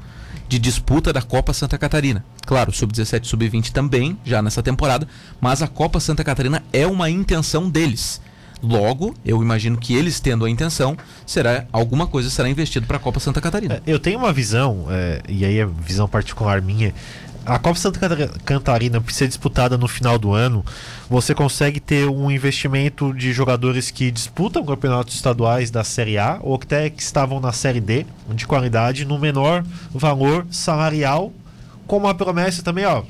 de disputa da Copa Santa Catarina. Claro, sub-17 sub-20 também, já nessa temporada, mas a Copa Santa Catarina é uma intenção deles. Logo, eu imagino que eles tendo a intenção, será alguma coisa será investido para a Copa Santa Catarina. É, Eu tenho uma visão, é, e aí é visão particular minha. A Copa Santa Cata- Catarina precisa ser disputada no final do ano. Você consegue ter um investimento de jogadores que disputam campeonatos estaduais da Série A ou até que estavam na Série D, de qualidade, no menor valor salarial, com uma promessa também, ó.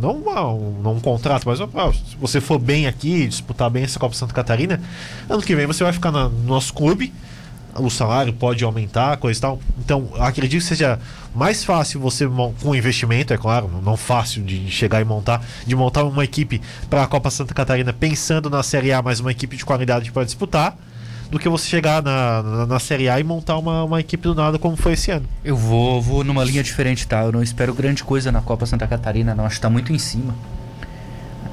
Não, um, um contrato, mas ó, se você for bem aqui, disputar bem essa Copa Santa Catarina, ano que vem você vai ficar na- no nosso clube o salário pode aumentar, coisa e tal. Então, acredito que seja mais fácil você, com investimento, é claro, não fácil de chegar e montar, de montar uma equipe para a Copa Santa Catarina pensando na Série A, mas uma equipe de qualidade para disputar, do que você chegar na, na, na Série A e montar uma, uma equipe do nada como foi esse ano. Eu vou, vou numa linha diferente, tá? Eu não espero grande coisa na Copa Santa Catarina, não. Acho que tá muito em cima.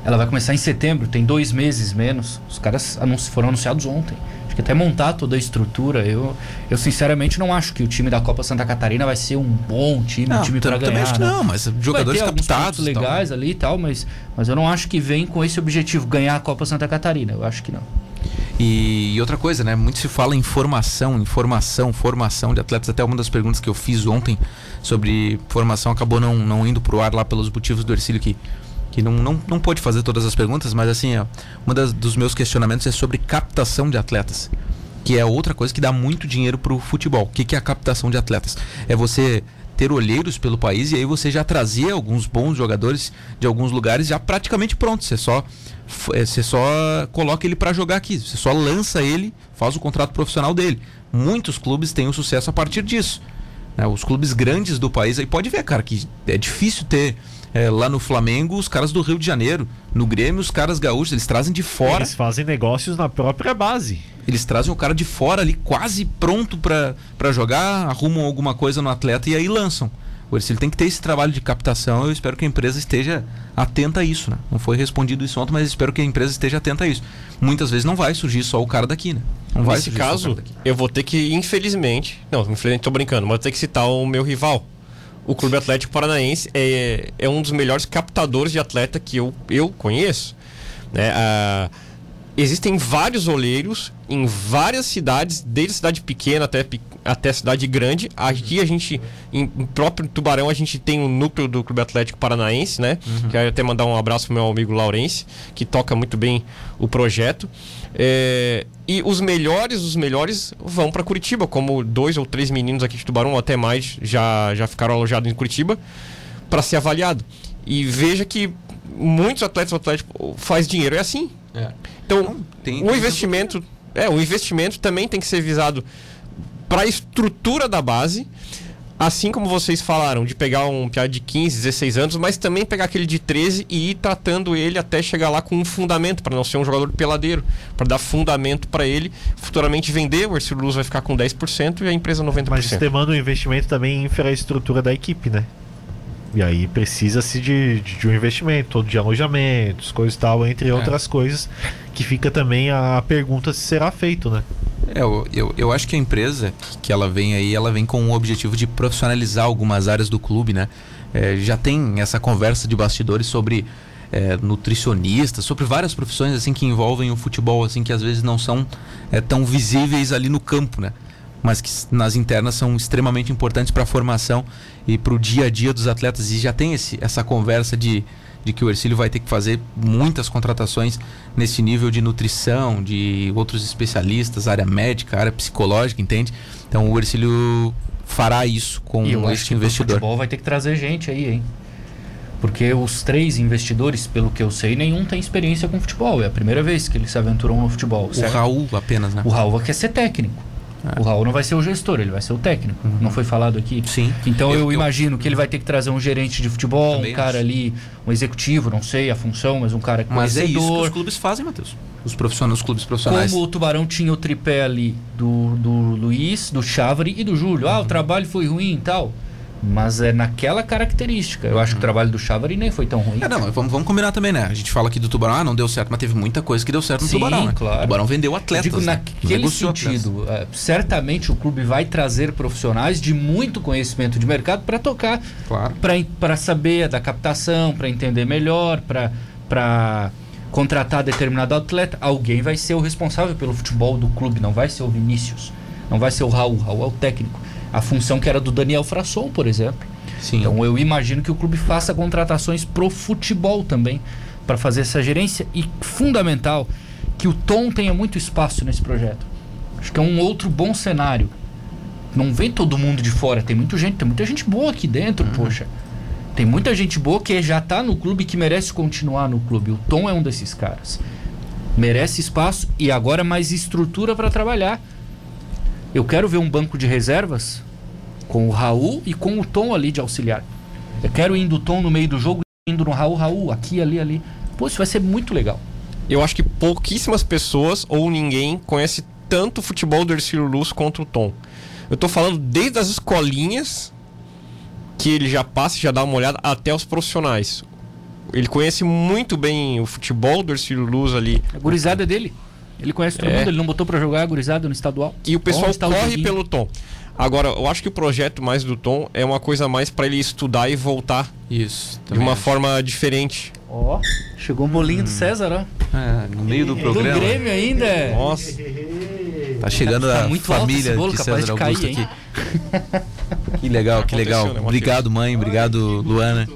Ela vai começar em setembro, tem dois meses menos. Os caras anunci- foram anunciados ontem. Acho que até montar toda a estrutura, eu, eu sinceramente não acho que o time da Copa Santa Catarina vai ser um bom time, Não, um time para tam- também ganhar. acho que né? não, mas jogadores captados. tal. legais ali e tal, mas, mas eu não acho que vem com esse objetivo, ganhar a Copa Santa Catarina. Eu acho que não. E, e outra coisa, né? Muito se fala em formação, formação, formação de atletas. Até uma das perguntas que eu fiz ontem sobre formação acabou não, não indo pro ar lá pelos motivos do Ercílio que, que não, não, não pôde fazer todas as perguntas, mas assim, das, dos meus questionamentos é sobre captação de atletas. Que é outra coisa que dá muito dinheiro pro futebol. O que, que é a captação de atletas? É você ter olheiros pelo país e aí você já trazer alguns bons jogadores de alguns lugares já praticamente prontos. Você só eh, você só coloca ele para jogar aqui, você só lança ele, faz o contrato profissional dele. Muitos clubes têm o sucesso a partir disso. né? Os clubes grandes do país aí pode ver, cara, que é difícil ter eh, lá no Flamengo os caras do Rio de Janeiro, no Grêmio os caras gaúchos, eles trazem de fora. Eles fazem negócios na própria base. Eles trazem o cara de fora ali, quase pronto pra pra jogar, arrumam alguma coisa no atleta e aí lançam. O Ercílio tem que ter esse trabalho de captação. Eu espero que a empresa esteja atenta a isso, né? Não foi respondido isso ontem, mas espero que a empresa esteja atenta a isso. Muitas vezes não vai surgir só o cara daqui, né? Não vai Nesse caso, eu vou ter que, infelizmente. Não, infelizmente tô brincando, mas vou ter que citar o meu rival. O Clube Atlético Paranaense é, é um dos melhores captadores de atleta que eu, eu conheço. Né? Ah, existem vários olheiros em várias cidades, desde cidade pequena até, até cidade grande. Aqui a gente, em, em próprio Tubarão, a gente tem o núcleo do Clube Atlético Paranaense, né? Quero até mandar um abraço pro meu amigo Laurence, que toca muito bem o projeto. É, e os melhores, os melhores vão para Curitiba, como dois ou três meninos aqui de Tubarão, ou até mais, já, já ficaram alojados em Curitiba, para ser avaliado. E veja que muitos atletas do Atlético faz dinheiro, é assim. É. Então, tem- o tem investimento, é, o investimento também tem que ser visado para a estrutura da base, assim como vocês falaram, de pegar um piada de 15, 16 anos, mas também pegar aquele de 13 e ir tratando ele até chegar lá com um fundamento, para não ser um jogador peladeiro, para dar fundamento para ele, futuramente vender, o Ercílio Luz vai ficar com 10% e a empresa 90%. Mas demanda um investimento também em infraestrutura da equipe, né? E aí precisa-se de, de, de um investimento, todo de alojamentos, coisas e tal, entre outras coisas, que fica também a pergunta se será feito, né? É, eu, eu, eu acho que a empresa que- ela vem aí, ela vem com o objetivo de profissionalizar algumas áreas do clube, né? É, já tem essa conversa de bastidores sobre é, nutricionistas, sobre várias profissões assim que envolvem o futebol, assim que às vezes não são é, tão visíveis ali no campo, né? Mas que nas internas são extremamente importantes para a formação e para o dia a dia dos atletas. E já tem esse, essa conversa de, de que o Ercílio vai ter que fazer muitas contratações nesse nível de nutrição, de outros especialistas, área médica, área psicológica, entende? Então o Ercílio fará isso com E eu acho este que o investidor. futebol vai ter que trazer gente aí, hein? Porque os três investidores, pelo que eu sei, nenhum tem experiência com futebol. É a primeira vez que eles se aventuram no futebol. O certo? Raul apenas, né? O Raul quer ser técnico. É. O Raul não vai ser o gestor, ele vai ser o técnico. Não foi falado aqui? Sim. Então eu, Eu- eu- imagino que ele vai ter que trazer um gerente de futebol, um cara acho. ali, um executivo, não sei a função, mas um cara Mas é isso que os clubes fazem, Matheus. Os profissionais, os clubes profissionais. Como o Tubarão tinha o tripé ali do, do Luiz, do Chávari e do Júlio. Ah, o trabalho foi ruim e tal. Mas é naquela característica. Eu acho que o trabalho do Chávari nem foi tão ruim. É, não, vamos, vamos combinar também, né? A gente fala aqui do Tubarão, ah, não deu certo, mas teve muita coisa que deu certo no Sim, Tubarão, né? claro. O Tubarão vendeu Eu atletas. digo né? naquele Negociou atletas. sentido. é, certamente o clube vai trazer profissionais de muito conhecimento de mercado para tocar Claro. para saber da captação, para entender melhor, para contratar determinado atleta. Alguém vai ser o responsável pelo futebol do clube, não vai ser o Vinícius, não vai ser o Raul. Raul é o técnico. A função que era do Daniel Frasson, por exemplo. Sim. Então eu imagino que o clube faça contratações pro futebol também, para fazer essa gerência. E fundamental que o Tom tenha muito espaço nesse projeto. Acho que é um outro bom cenário. Não vem todo mundo de fora, tem muita gente, tem muita gente boa aqui dentro, poxa. Tem muita gente boa que já tá no clube e que merece continuar no clube. O Tom é um desses caras. Merece espaço e agora mais estrutura para trabalhar. Eu quero ver um banco de reservas com o Raul e com o Tom ali de auxiliar. Eu quero indo o Tom no meio do jogo, indo no Raul, Raul, aqui, ali, ali. Pô, isso vai ser muito legal. Eu acho que pouquíssimas pessoas ou ninguém conhece tanto o futebol do Ercílio Luz quanto o Tom. Eu tô falando desde as escolinhas que ele já passa e já dá uma olhada até os profissionais. Ele conhece muito bem o futebol do Ercílio Luz ali. A gurizada é dele. Ele conhece todo É. mundo, ele não botou pra jogar a gurizada no estadual. E o pessoal Onde tá o corre pelo Tom. Agora, eu acho que o projeto mais do Tom é uma coisa mais pra ele estudar e voltar Isso. de uma acho. forma diferente. Ó, chegou um bolinho do César, ó. É, no meio do Do programa. Grêmio ainda. Nossa. Tá chegando Tá a muito alto família bolo, de capaz César de Augusto cair, aqui. Que legal, que legal. Né, Obrigado, mãe. Obrigado, Luana.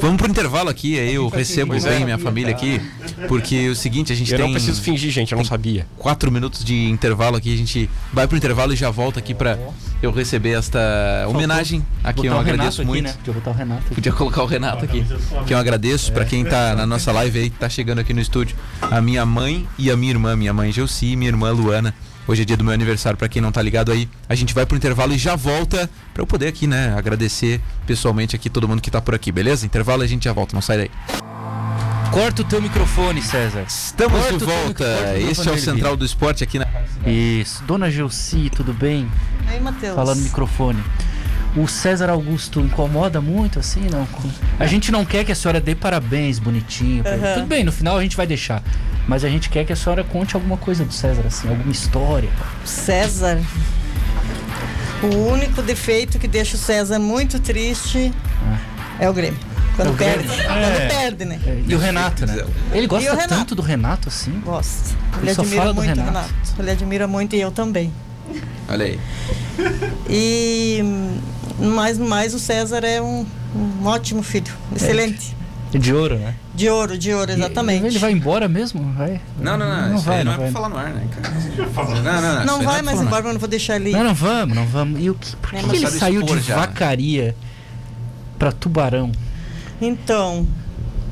Vamos pro intervalo aqui, aí eu recebo Pois bem é. minha família aqui. Porque é o seguinte, a gente Eu tem não preciso fingir, gente, eu não sabia. quatro minutos de intervalo aqui. A gente vai pro intervalo e já volta aqui pra eu receber esta homenagem. Aqui eu agradeço aqui, muito. né? Podia botar o Renato aqui. Podia colocar o Renato aqui. Que eu agradeço pra quem tá na nossa live aí, que tá chegando aqui no estúdio. A minha mãe e a minha irmã, minha mãe Gelsi e minha irmã Luana. Hoje é dia do meu aniversário, pra quem não tá ligado aí. A gente vai pro intervalo e já volta pra eu poder aqui, né, agradecer pessoalmente aqui todo mundo que tá por aqui, beleza? Intervalo e a gente já volta, não sai daí. Corta o teu microfone, César. Estamos Corta de volta. Este é o Central do Esporte aqui na. Isso. Dona Gelsi, tudo bem? Aí, Matheus. Falando no microfone. O César Augusto incomoda muito, assim, não? A gente não quer que a senhora dê parabéns bonitinho. Aham. Tudo bem, no final a gente vai deixar. Mas a gente quer que a senhora conte alguma coisa do César, assim, alguma história. César. O único defeito que deixa o César muito triste é o Grêmio. Quando É o perde. Grêmio? Quando É. perde, né? É, E o Renato, né? Ele gosta Renato? tanto do Renato, assim. Gosta. Ele, Ele só admira fala do muito o Renato. Renato. Ele admira muito e eu também. Olha aí. E hum, mais mais o César é um, um ótimo filho. Excelente. De ouro, né? De ouro, de ouro, exatamente. Ele vai embora mesmo? Vai? Não, não, não. isso vai, não, não é vai. pra falar no ar, né, cara? Não, não, não. Não vai é mais embora, mas eu não vou deixar ele. Não, não vamos, não vamos. E o que, por que, É, que mas ele saiu de já, né? vacaria pra Tubarão? Então,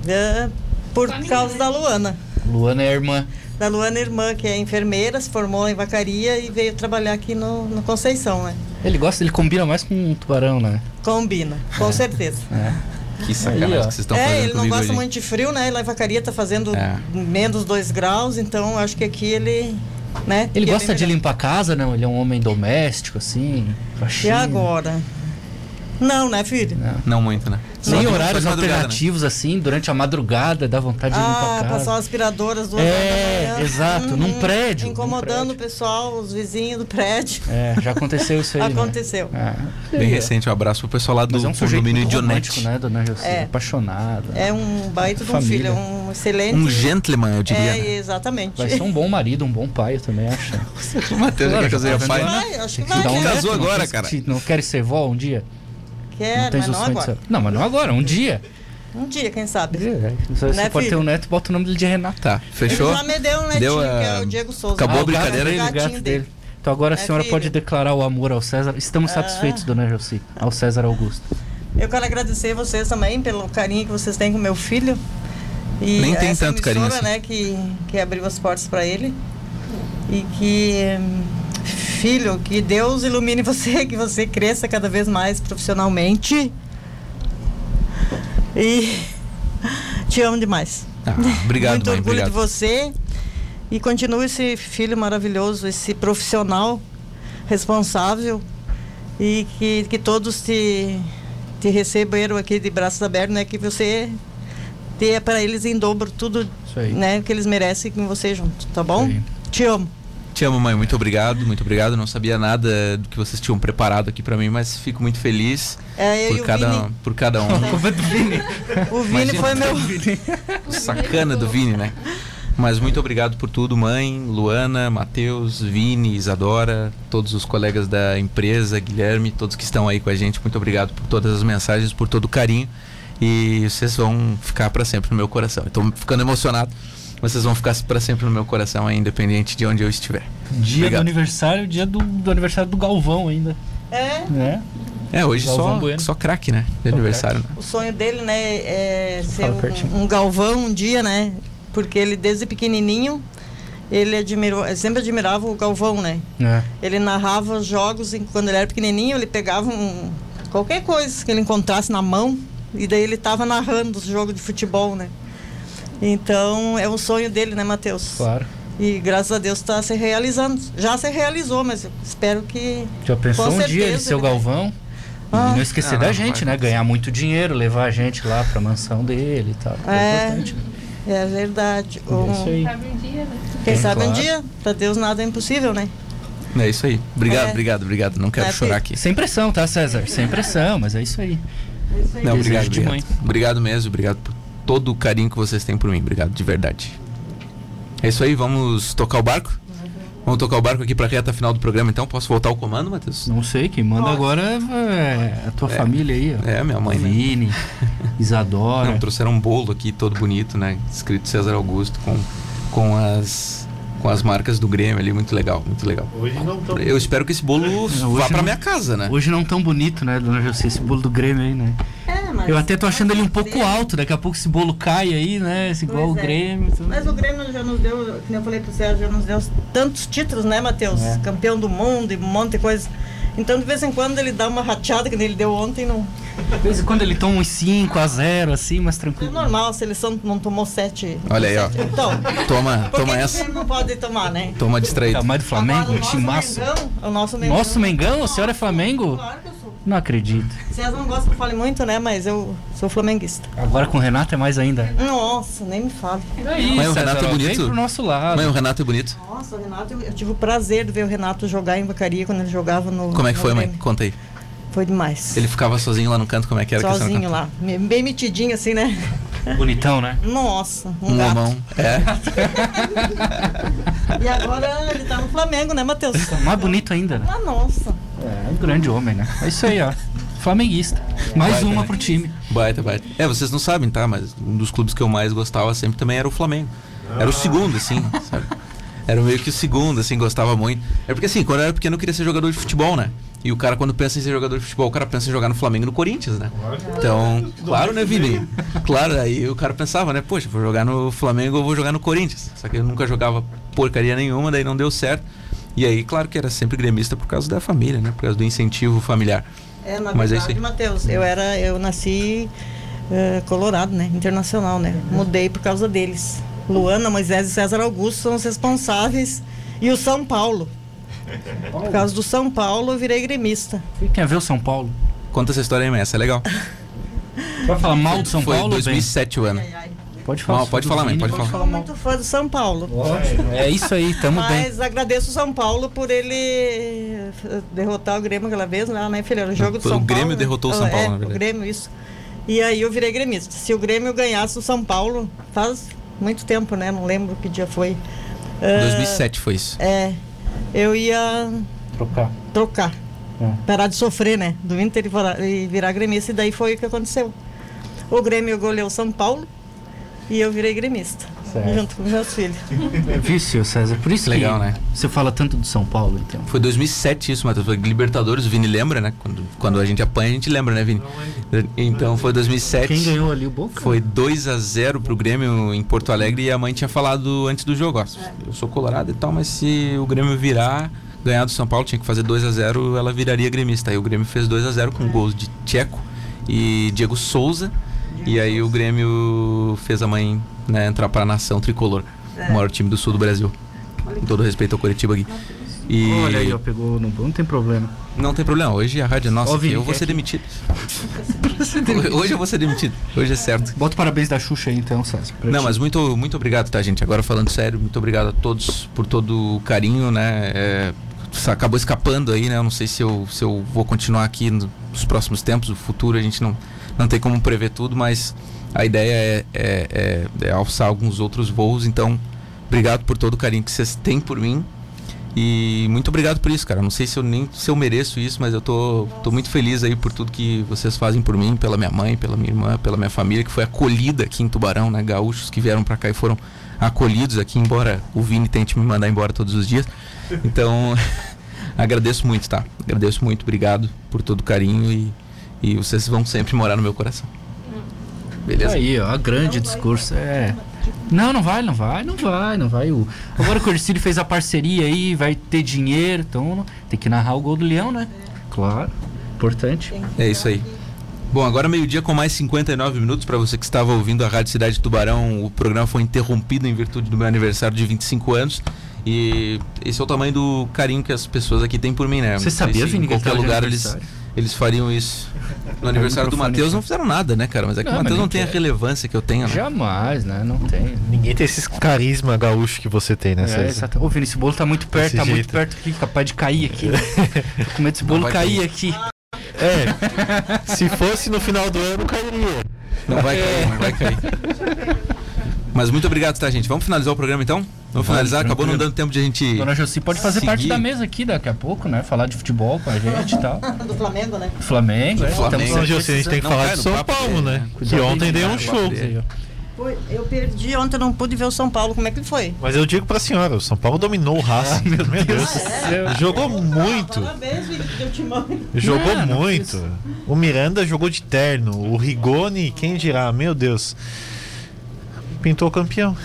é por causa da Luana. Luana é a irmã. Da Luana irmã, que é enfermeira, se formou em vacaria e veio trabalhar aqui no, no Conceição, né? Ele gosta, ele combina mais com um tubarão, né? Combina, com certeza. É. Que sacanagem que vocês estão fazendo É, ele não gosta hoje. muito de frio, né? E lá em vacaria tá fazendo É. menos 2 graus, então acho que aqui ele. Né? Ele que é gosta de melhor. limpar a casa, não? Ele é um homem doméstico, assim, E faxina. agora? Não, né, filho? Não. Não muito, né? Só Nem horários né? alternativos, assim, durante a madrugada, dá vontade de limpar Ah, a casa. passar aspiradoras duas É, exato, num prédio, num Incomodando prédio. o pessoal, os vizinhos do prédio. É, já aconteceu isso aí, Aconteceu. né? Ah, Bem recente, um abraço pro pessoal lá do Mas é um condomínio Dionete. né, dona José? É. Apaixonado. É um baita de um filho, é um excelente. Um gentleman, eu diria. É, né? exatamente. Vai ser um bom marido, um bom pai, eu também acho. O Matheus Claro, já tá pai. né? Vai, acho que vai. né? Casou agora, cara. Não quer ser vó um dia? Quer, tem mas não agora. ser- Não, mas não agora, um dia. Um dia, quem sabe. É, Você, você Né, pode ter um neto, bota o nome dele de Renato. Tá, fechou? Ele já me deu um netinho, Deu, que é o Diego Souza. acabou a Ah, gato brincadeira? dele, Dele, o gatinho gato dele. dele. Então agora a É, senhora filho. pode declarar o amor ao César. Estamos Ah. satisfeitos, dona Josi, ao César Augusto. Eu quero agradecer vocês também pelo carinho que vocês têm com meu filho. E Nem tem tanto carinho emissora, assim. né, que, que abriu as portas para ele. E que, hum, filho, que Deus ilumine você, que você cresça cada vez mais profissionalmente. E te amo demais. Ah, obrigado, Muito mãe. orgulho Obrigado. de você. E continue esse filho maravilhoso, esse profissional responsável. E que, que todos te, te recebam aqui de braços abertos, né? Que você dê para eles em dobro tudo né, que eles merecem com você junto, tá bom? Te amo. Te amo, mãe. Muito obrigado, muito obrigado. Não sabia nada do que vocês tinham preparado aqui pra mim, mas fico muito feliz É, por o cada, Vini. por cada um. O Vini Imagina. foi meu. Sacana do Vini, né? Mas muito obrigado por tudo, mãe, Luana, Matheus, Vini, Isadora, todos os colegas da empresa, Guilherme, todos que estão aí com a gente. Muito obrigado por todas as mensagens, por todo o carinho. E vocês vão ficar pra sempre no meu coração. Estou ficando emocionado. Vocês vão ficar pra sempre no meu coração, aí, independente de onde eu estiver. Dia Obrigado. do aniversário, dia do, do aniversário do Galvão ainda. É, Né? É, hoje Galvão só, Bueno. só craque, né? De Só aniversário, né? o sonho dele, né, é ser um, um galvão um dia, né? Porque ele desde pequenininho ele admirou, ele sempre admirava o Galvão, né? É. Ele narrava os jogos quando ele era pequenininho, ele pegava um, qualquer coisa que ele encontrasse na mão e daí ele estava narrando os jogos de futebol, né? Então é um sonho dele, né, Matheus? Claro. E graças a Deus está se realizando. Já se realizou, mas eu espero que. Já pensou Com um dia ele certeza, ser o vai. Galvão? Ah. e não esquecer Não, da não gente, né? Ganhar muito dinheiro, levar a gente lá pra mansão dele e tal. É, É. importante. né? É verdade. É isso aí. Sabe um dia, né? Quem É, sabe um claro. dia, pra Deus nada é impossível, né? É isso aí. Obrigado, É. obrigado, obrigado. Não quero É, chorar aqui. Sem pressão, tá, César? Sem pressão, mas é isso aí. Não, Desejo obrigado, de obrigado. mãe. Obrigado mesmo, obrigado por todo o carinho que vocês têm por mim. Obrigado, de verdade. É isso aí, vamos tocar o barco? Vamos tocar o barco aqui pra reta final do programa, então? Posso voltar ao comando, Matheus? Não sei, quem manda agora é a tua família aí, ó. É, minha mãe, né? Vini, Isadora. Não, trouxeram um bolo aqui todo bonito, né? Escrito César Augusto com, com as com as marcas do Grêmio ali, muito legal, muito legal. Hoje não estão. Eu espero que esse bolo hoje vá pra não. minha casa, né? Hoje não tão bonito, né, dona José, esse bolo do Grêmio aí, né? É, mas. Eu até tô achando ele um pouco alto, daqui a pouco esse bolo cai aí, né? Esse igual o é. Grêmio. tudo. Mas o Grêmio já nos deu, como eu falei pro Sérgio, já nos deu tantos títulos, né, Matheus? É. Campeão do mundo e um monte de coisa. Então, de vez em quando, ele dá uma rateada que nem ele deu ontem. Não... De vez em quando ele toma uns 5 a 0 assim, mas É tranquilo. normal, a seleção não tomou sete. Olha aí, ó. Então, Toma, toma o essa. Não pode tomar, né? Toma distraído. Tamanho do Flamengo, Agora, um o nosso time massa. Mengão, o nosso Mengão. Nosso Mengão? A senhora é Flamengo? Claro que eu sou. Não acredito. Vocês não gostam que eu fale muito, né? Mas eu sou flamenguista. Agora com o Renato é mais ainda. Nossa, nem me fale. Aí, Mas o César, Renato é bonito. Vem pro nosso lado. Mãe, o Renato é bonito. Nossa, o Renato, eu, tive o prazer de ver o Renato jogar em Vacaria quando ele jogava no. Como é que foi, mãe? Conta aí. Foi demais. Ele ficava sozinho lá no canto, como é que era que Sozinho conta? lá. Bem metidinho assim, né? Bonitão, né? Nossa, um, Um gato. homão. É. E agora ele tá no Flamengo, né, Matheus? Mais bonito ainda, né? Ah, nossa. É um grande homem, né? É isso aí, ó. Flamenguista. Mais Baita, uma né? pro time. Baita, baita. É, vocês não sabem, tá? Mas um dos clubes que eu mais gostava sempre também era o Flamengo. Era o segundo, assim, sabe? Era meio que o segundo, assim, gostava muito. É porque, assim, quando eu era pequeno eu queria ser jogador de futebol, né? E o cara, quando pensa em ser jogador de futebol, o cara pensa em jogar no Flamengo e no Corinthians, né? Então, claro, né, Vini? Claro, aí o cara pensava, né? Poxa, vou jogar no Flamengo ou vou jogar no Corinthians. Só que eu nunca jogava porcaria nenhuma, daí não deu certo. E aí, claro que era sempre gremista por causa da família, né? Por causa do incentivo familiar. É, na Mas é verdade, aí. Matheus, eu era, eu nasci eh, colorado, né? Internacional, né? Mudei por causa deles. Luana, Moisés e César Augusto são os responsáveis. E o São Paulo. Por causa do São Paulo, eu virei gremista. O que tem a ver o São Paulo? Conta essa história aí, mas essa é legal. Vai falar mal do São Foi Paulo? bem? 2007 o ano. Pode falar. Não, pode falar, mãe, pode Eu falar. sou muito fã do São Paulo. É isso aí, tamo bem. Mas agradeço o São Paulo por ele eh, derrotar o Grêmio aquela vez lá, né, filha? O jogo do Foi o São Grêmio Paulo. derrotou o São É, Paulo, na o verdade. Grêmio, isso. E aí eu virei gremista. Se o Grêmio ganhasse o São Paulo, faz muito tempo, né? Não lembro que dia foi. Ah, 2007 foi isso. É. Eu ia Trocar. trocar. É. Parar de sofrer, né? Do Inter e virar- gremista. E daí foi o que aconteceu. O Grêmio goleou São Paulo e eu virei gremista. Certo. Junto com meus filhos. É vício, César. Por isso Legal, que né? você fala tanto do São Paulo, então. Foi 2007 isso, Matheus. Foi Libertadores, o Vini lembra, né? Quando, quando a gente apanha, a gente lembra, né, Vini? Então foi 2007. Quem ganhou ali o Boca? Foi 2 a 0 pro Grêmio em Porto Alegre e a mãe tinha falado antes do jogo, ó, eu sou colorado e tal, mas se o Grêmio virar, ganhar do São Paulo, tinha que fazer 2 a 0 ela viraria gremista. Aí o Grêmio fez 2 a 0 com gols de Tcheco e Diego Souza. E aí o Grêmio fez a mãe né, entrar para a nação tricolor, o maior time do sul do Brasil. Com todo respeito ao Curitiba aqui. E Olha aí, ó, pegou no não tem problema. não tem problema, hoje a rádio é nossa, Vini, eu vou ser demitido. hoje eu vou ser demitido, hoje é certo. Bota parabéns da Xuxa aí então, César. Não, ti. mas muito, muito obrigado, tá, gente? Agora falando sério, muito obrigado a todos por todo o carinho, né? É, acabou escapando aí, né? Eu não sei se eu, se eu vou continuar aqui nos próximos tempos, o futuro a gente não, não tem como prever tudo, mas a ideia é, é, é, é alçar alguns outros voos, então obrigado por todo o carinho que vocês têm por mim. E muito obrigado por isso, cara. Não sei se eu nem se eu mereço isso, mas eu tô, tô muito feliz aí por tudo que vocês fazem por mim, pela minha mãe, pela minha irmã, pela minha família, que foi acolhida aqui em Tubarão, né? Gaúchos que vieram pra cá e foram acolhidos aqui, embora o Vini tente me mandar embora todos os dias. Então, agradeço muito, tá? Agradeço muito, obrigado por todo o carinho e, e vocês vão sempre morar no meu coração. Beleza? Aí, ó, grande discurso. É. Não, não vai, não vai, não vai, não vai. O... Agora que o Ercílio fez a parceria aí, vai ter dinheiro, então tem que narrar o gol do Leão, né? Claro, importante. É isso aí. Bom, agora meio-dia com mais 59 minutos para você que estava ouvindo a Rádio Cidade de Tubarão. O programa foi interrompido em virtude do meu aniversário de 25 anos E esse é o tamanho do carinho que as pessoas aqui têm por mim, né? Você sabia, se Vini, Em qualquer lugar eles, eles fariam isso. No aniversário do Matheus não fizeram nada, né, cara? Mas é que Não, o Matheus não tem a relevância que eu tenho, né? Jamais, né? Não tem. Ninguém tem esse carisma gaúcho que você tem, né? É, exato. Ô, Vini, esse bolo tá muito perto, Desse tá muito jeito. perto aqui, capaz de cair aqui. Tô com medo desse bolo cair cair. aqui. É. Se fosse no final do ano, cairia. Não vai cair, não vai cair. Mas muito obrigado, tá, gente? Vamos finalizar o programa então? Vamos finalizar, acabou não dando tempo de a gente. Dona Josi pode fazer parte Seguir. da mesa aqui daqui a pouco, né? Falar de futebol com a gente e tal. Do Flamengo, né? Flamengo, é. Flamengo. Então, Gilson, a gente tem que Não falar de São Paulo, dele, né? né? Que ontem deu um cara, show. eu perdi ontem, não pude ver o São Paulo. Como é que foi? Mas eu digo pra senhora, o São Paulo dominou o Racing. meu Deus. céu. Jogou muito. Parabéns. Jogou Não, não muito. O Miranda jogou de terno. O Rigoni, quem dirá? Meu Deus. Pintou campeão.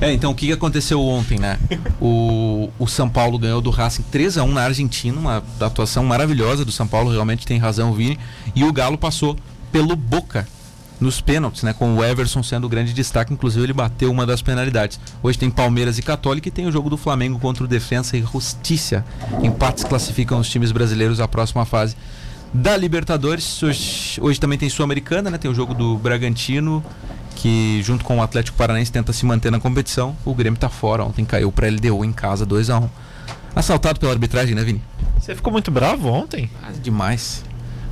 É, então o que aconteceu ontem, né? O, o São Paulo ganhou do Racing 3 a 1 na Argentina, uma atuação maravilhosa do São Paulo, realmente tem razão o Vini. E o Galo passou pelo Boca nos pênaltis, né? Com o Everson sendo o grande destaque, inclusive ele bateu uma das penalidades. Hoje tem Palmeiras e Católica e tem o jogo do Flamengo contra o Defensa e Justiça. Empates classificam os times brasileiros à próxima fase da Libertadores. Hoje, hoje também tem Sul-Americana, né? Tem o jogo do Bragantino, que junto com o Atlético Paranaense tenta se manter na competição. O Grêmio tá fora. Ontem caiu pra LDU em casa 2 a 1 Assaltado pela arbitragem, né, Vini? Você ficou muito bravo ontem? Ah, demais.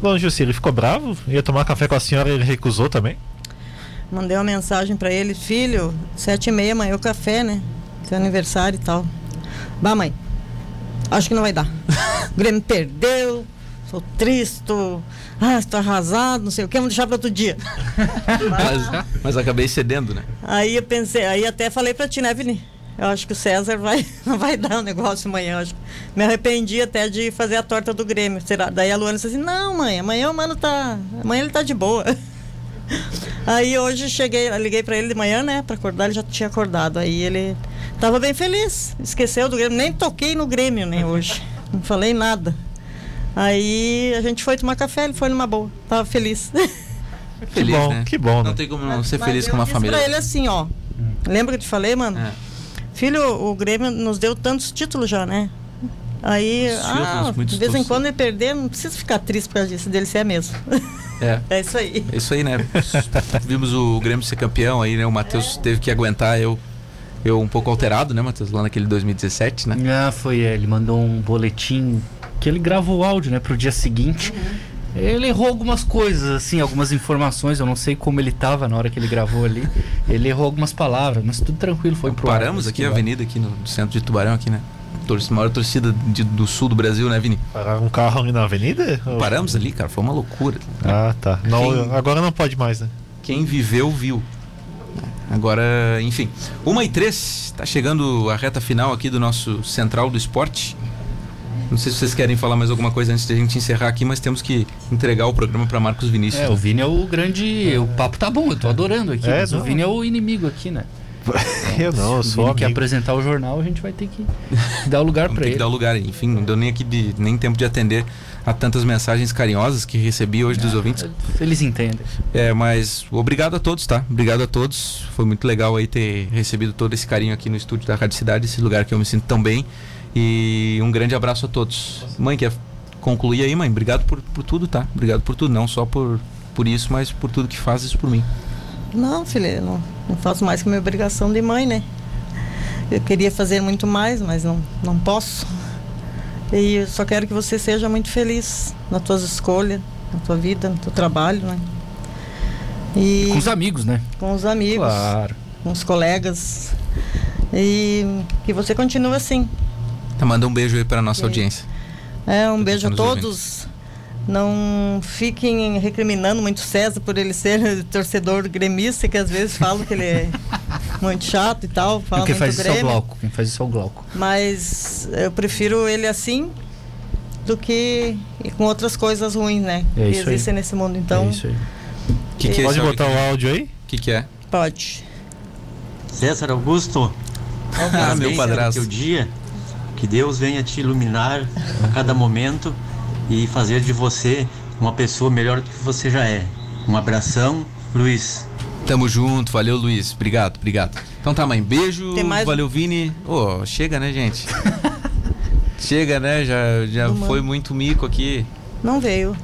Bom, Jussi, ele ficou bravo? Ia tomar café com a senhora e ele recusou também? Mandei uma mensagem pra ele, filho, sete e meia amanhã é o café, né? Seu aniversário e tal. Bah, mãe, acho que não vai dar. O Grêmio perdeu, sou triste, tô, ah, estou arrasado, não sei o que, vamos deixar para outro dia. Mas, mas acabei cedendo, né? Aí eu pensei, aí até falei pra ti, né, Vini? Eu acho que o César vai, vai dar um negócio amanhã. eu Acho. Me arrependi até de fazer a torta do Grêmio. Será? Daí a Luana disse assim, não, mãe, amanhã o mano tá. Amanhã ele tá de boa. Aí hoje cheguei, liguei pra ele de manhã, né? Pra acordar, ele já tinha acordado. Aí ele tava bem feliz. Esqueceu do Grêmio. Nem toquei no Grêmio, nem hoje. Não falei nada. Aí a gente foi tomar café, ele foi numa boa. Tava feliz. Feliz, bom, né? que bom, Não né? tem como não ser Mas feliz com uma disse família. pra ele assim, ó. Lembra que eu te falei, mano? É. Filho, o Grêmio nos deu tantos títulos já, né? Aí, ah, de vez em quando ele perder, não precisa ficar triste por causa disso, dele ser mesmo. É. é isso aí. É isso aí, né? Vimos o Grêmio ser campeão aí, né? O Matheus teve que aguentar eu. Eu um pouco alterado, né, Matheus? Lá naquele 2017, né? Ah, foi, é, ele mandou um boletim que ele gravou o áudio, né, pro dia seguinte. Ele errou algumas coisas, assim, algumas informações, eu não sei como ele tava na hora que ele gravou ali. Ele errou algumas palavras, mas tudo tranquilo, foi pro ar, Paramos isso aqui a avenida aqui no centro de Tubarão aqui, né? Torce, maior torcida de- do sul do Brasil, né, Vini? Parar um carro ali na avenida? Ou- Paramos ali, cara, foi uma loucura. Ah, tá. Não, Quem- Agora não pode mais, né? Quem viveu, viu. Agora, enfim. Uma e três, tá chegando a reta final aqui do nosso Central do Esporte. Não sei se vocês querem falar mais alguma coisa antes de a gente encerrar aqui, mas temos que entregar o programa para Marcos Vinícius. É, o Vini é o grande. O papo tá bom, eu tô adorando aqui. É, mas o. Vini é o inimigo aqui, né? Eu não, eu o sou Vini quer amigo. apresentar o jornal, a gente vai ter que dar o lugar Vamos pra ter que ele. dar lugar. Enfim, não deu nem aqui de, nem tempo de atender a tantas mensagens carinhosas que recebi hoje dos ouvintes. Eles entendem. É, mas obrigado a todos, tá? Obrigado a todos. Foi muito legal aí ter recebido todo esse carinho aqui no estúdio da Rádio Cidade, esse lugar que eu me sinto tão bem. E um grande abraço a todos. Mãe, quer concluir aí, mãe? Obrigado por, por tudo, tá? Obrigado por tudo, não só por, por isso, mas por tudo que fazes por mim. Não, filha, não, não faço mais que minha obrigação de mãe, né? Eu queria fazer muito mais, mas não, não posso. E eu só quero que você seja muito feliz nas tuas escolhas, na tua vida, no teu trabalho, né? E Com os amigos, né? com os amigos, Claro. com os colegas. E que você continue assim. Tá, manda um beijo aí para nossa Ok. audiência. É, um Pra beijo a tá todos. Não fiquem recriminando muito César por ele ser torcedor gremista, que às vezes falam que ele é muito chato e tal. Fala Quem muito faz isso é o Grêmio. Glauco. Quem faz isso é o Glauco. Mas eu prefiro ele assim do que com outras coisas ruins, né? É que isso aí. existem nesse mundo. Então, é isso aí. Que que é Pode botar o áudio aí? aqui? que, que é? pode. César Augusto, Ah, parabéns meu pelo padrasto. teu dia. Que Deus venha te iluminar a cada momento e fazer de você uma pessoa melhor do que você já é. Um abração, Luiz. Tamo junto, valeu Luiz. Obrigado, obrigado. Então tá, mãe. Beijo. Mais? Valeu, Vini. Ô, chega, né, gente? chega, né? Já, já Não foi muito mico aqui. Não veio.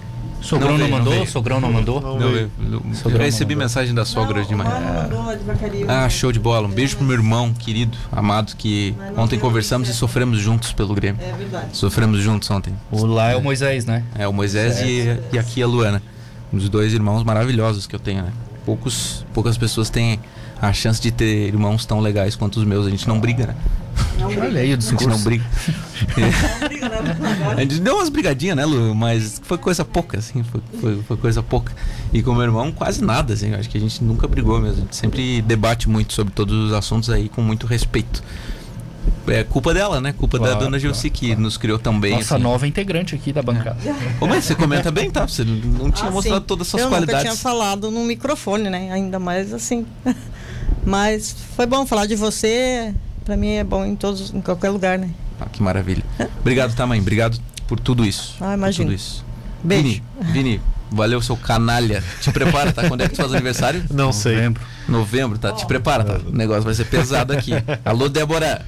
Sogrão Não não, veio, não mandou? veio. Sogrão não mandou? Não Não, veio. eu, eu- Sogrão eu recebi mandou. mensagem da sogra hoje de manhã. mandou Ah, show de bola. Um beijo pro meu irmão, querido, amado, que não ontem conversamos e sofremos juntos pelo Grêmio. É verdade. Sofremos juntos ontem. O lá é o Moisés, né? É, o Moisés e, e aqui a Luana. Um dos dois irmãos maravilhosos que eu tenho, né? Poucos, poucas pessoas têm a chance de ter irmãos tão legais quanto os meus. A gente não briga, né? Olha aí o A gente não discurso. briga. A gente deu umas brigadinhas, né, Lu? Mas foi coisa pouca, assim. Foi, foi, foi coisa pouca. E com o meu irmão, quase nada, assim. Acho que a gente nunca brigou mesmo. A gente sempre debate muito sobre todos os assuntos aí com muito respeito. É culpa dela, né? Culpa da Claro, dona claro, Gilci que nos criou tão bem. Nossa assim. nova integrante aqui da bancada. Ô, mas você comenta bem, tá? Você não tinha Ah, mostrado sim. todas as suas eu nunca qualidades. tinha falado no microfone, né? Ainda mais assim. Mas foi bom falar de você. Pra mim é bom em todos, em qualquer lugar, né? Ah, que maravilha. Obrigado, tá, mãe? Obrigado por tudo isso. Ah, Por imagino. tudo isso. Beijo. Vini, Vini, valeu, seu canalha. Te prepara, tá? Quando é que tu faz aniversário? Não sei. Novembro. Novembro, tá? Te prepara, tá? O negócio vai ser pesado aqui. Alô, Débora.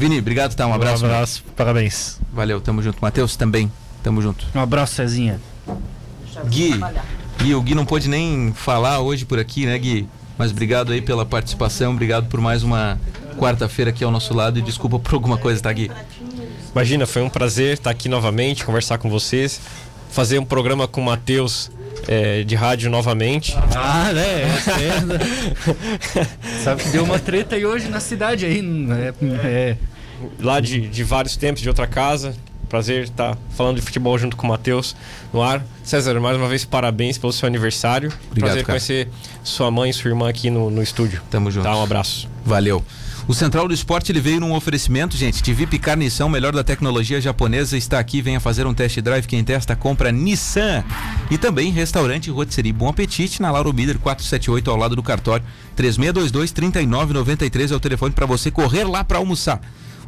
Vini, obrigado, tá? Um abraço. Um abraço, parabéns. Valeu, tamo junto. Matheus, também. Tamo junto. Um abraço, Cezinha. Gui, Gui, o Gui não pôde nem falar hoje por aqui, né, Gui? Mas obrigado aí pela participação, obrigado por mais uma quarta-feira aqui ao nosso lado e desculpa por alguma coisa, tá, Gui? Imagina, foi um prazer estar aqui novamente, conversar com vocês, fazer um programa com o Matheus é, de rádio novamente. Ah, né? Sabe que deu uma treta aí hoje na cidade aí. É, é, lá de, de vários tempos, de outra casa. Prazer estar falando de futebol junto com o Matheus no ar. César, mais uma vez, parabéns pelo seu aniversário. Obrigado, Prazer cara. conhecer sua mãe e sua irmã aqui no, no estúdio. Tamo junto. Tá, um abraço. Valeu. O Central do Esporte ele veio num oferecimento, gente. TV Picar Nissan, o melhor da tecnologia japonesa, está aqui. Venha fazer um test drive. Quem testa, compra Nissan. E também restaurante Rotisserie Bom Apetite, na Lauro Miller 478, ao lado do cartório. 3622-3993 é o telefone para você correr lá para almoçar.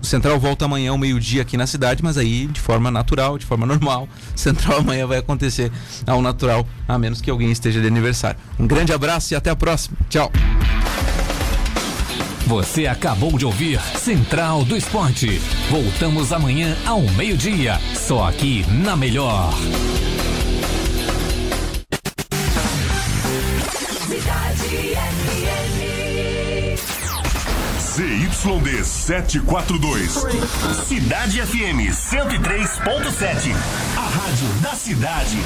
O Central volta amanhã ao meio-dia aqui na cidade, mas aí de forma natural, de forma normal. Central amanhã vai acontecer ao natural, a menos que alguém esteja de aniversário. Um grande abraço e até a próxima. Tchau. Você acabou de ouvir Central do Esporte. Voltamos amanhã ao meio-dia, só aqui na Melhor. ZYD 742. Cidade FM 103.7. A rádio da cidade.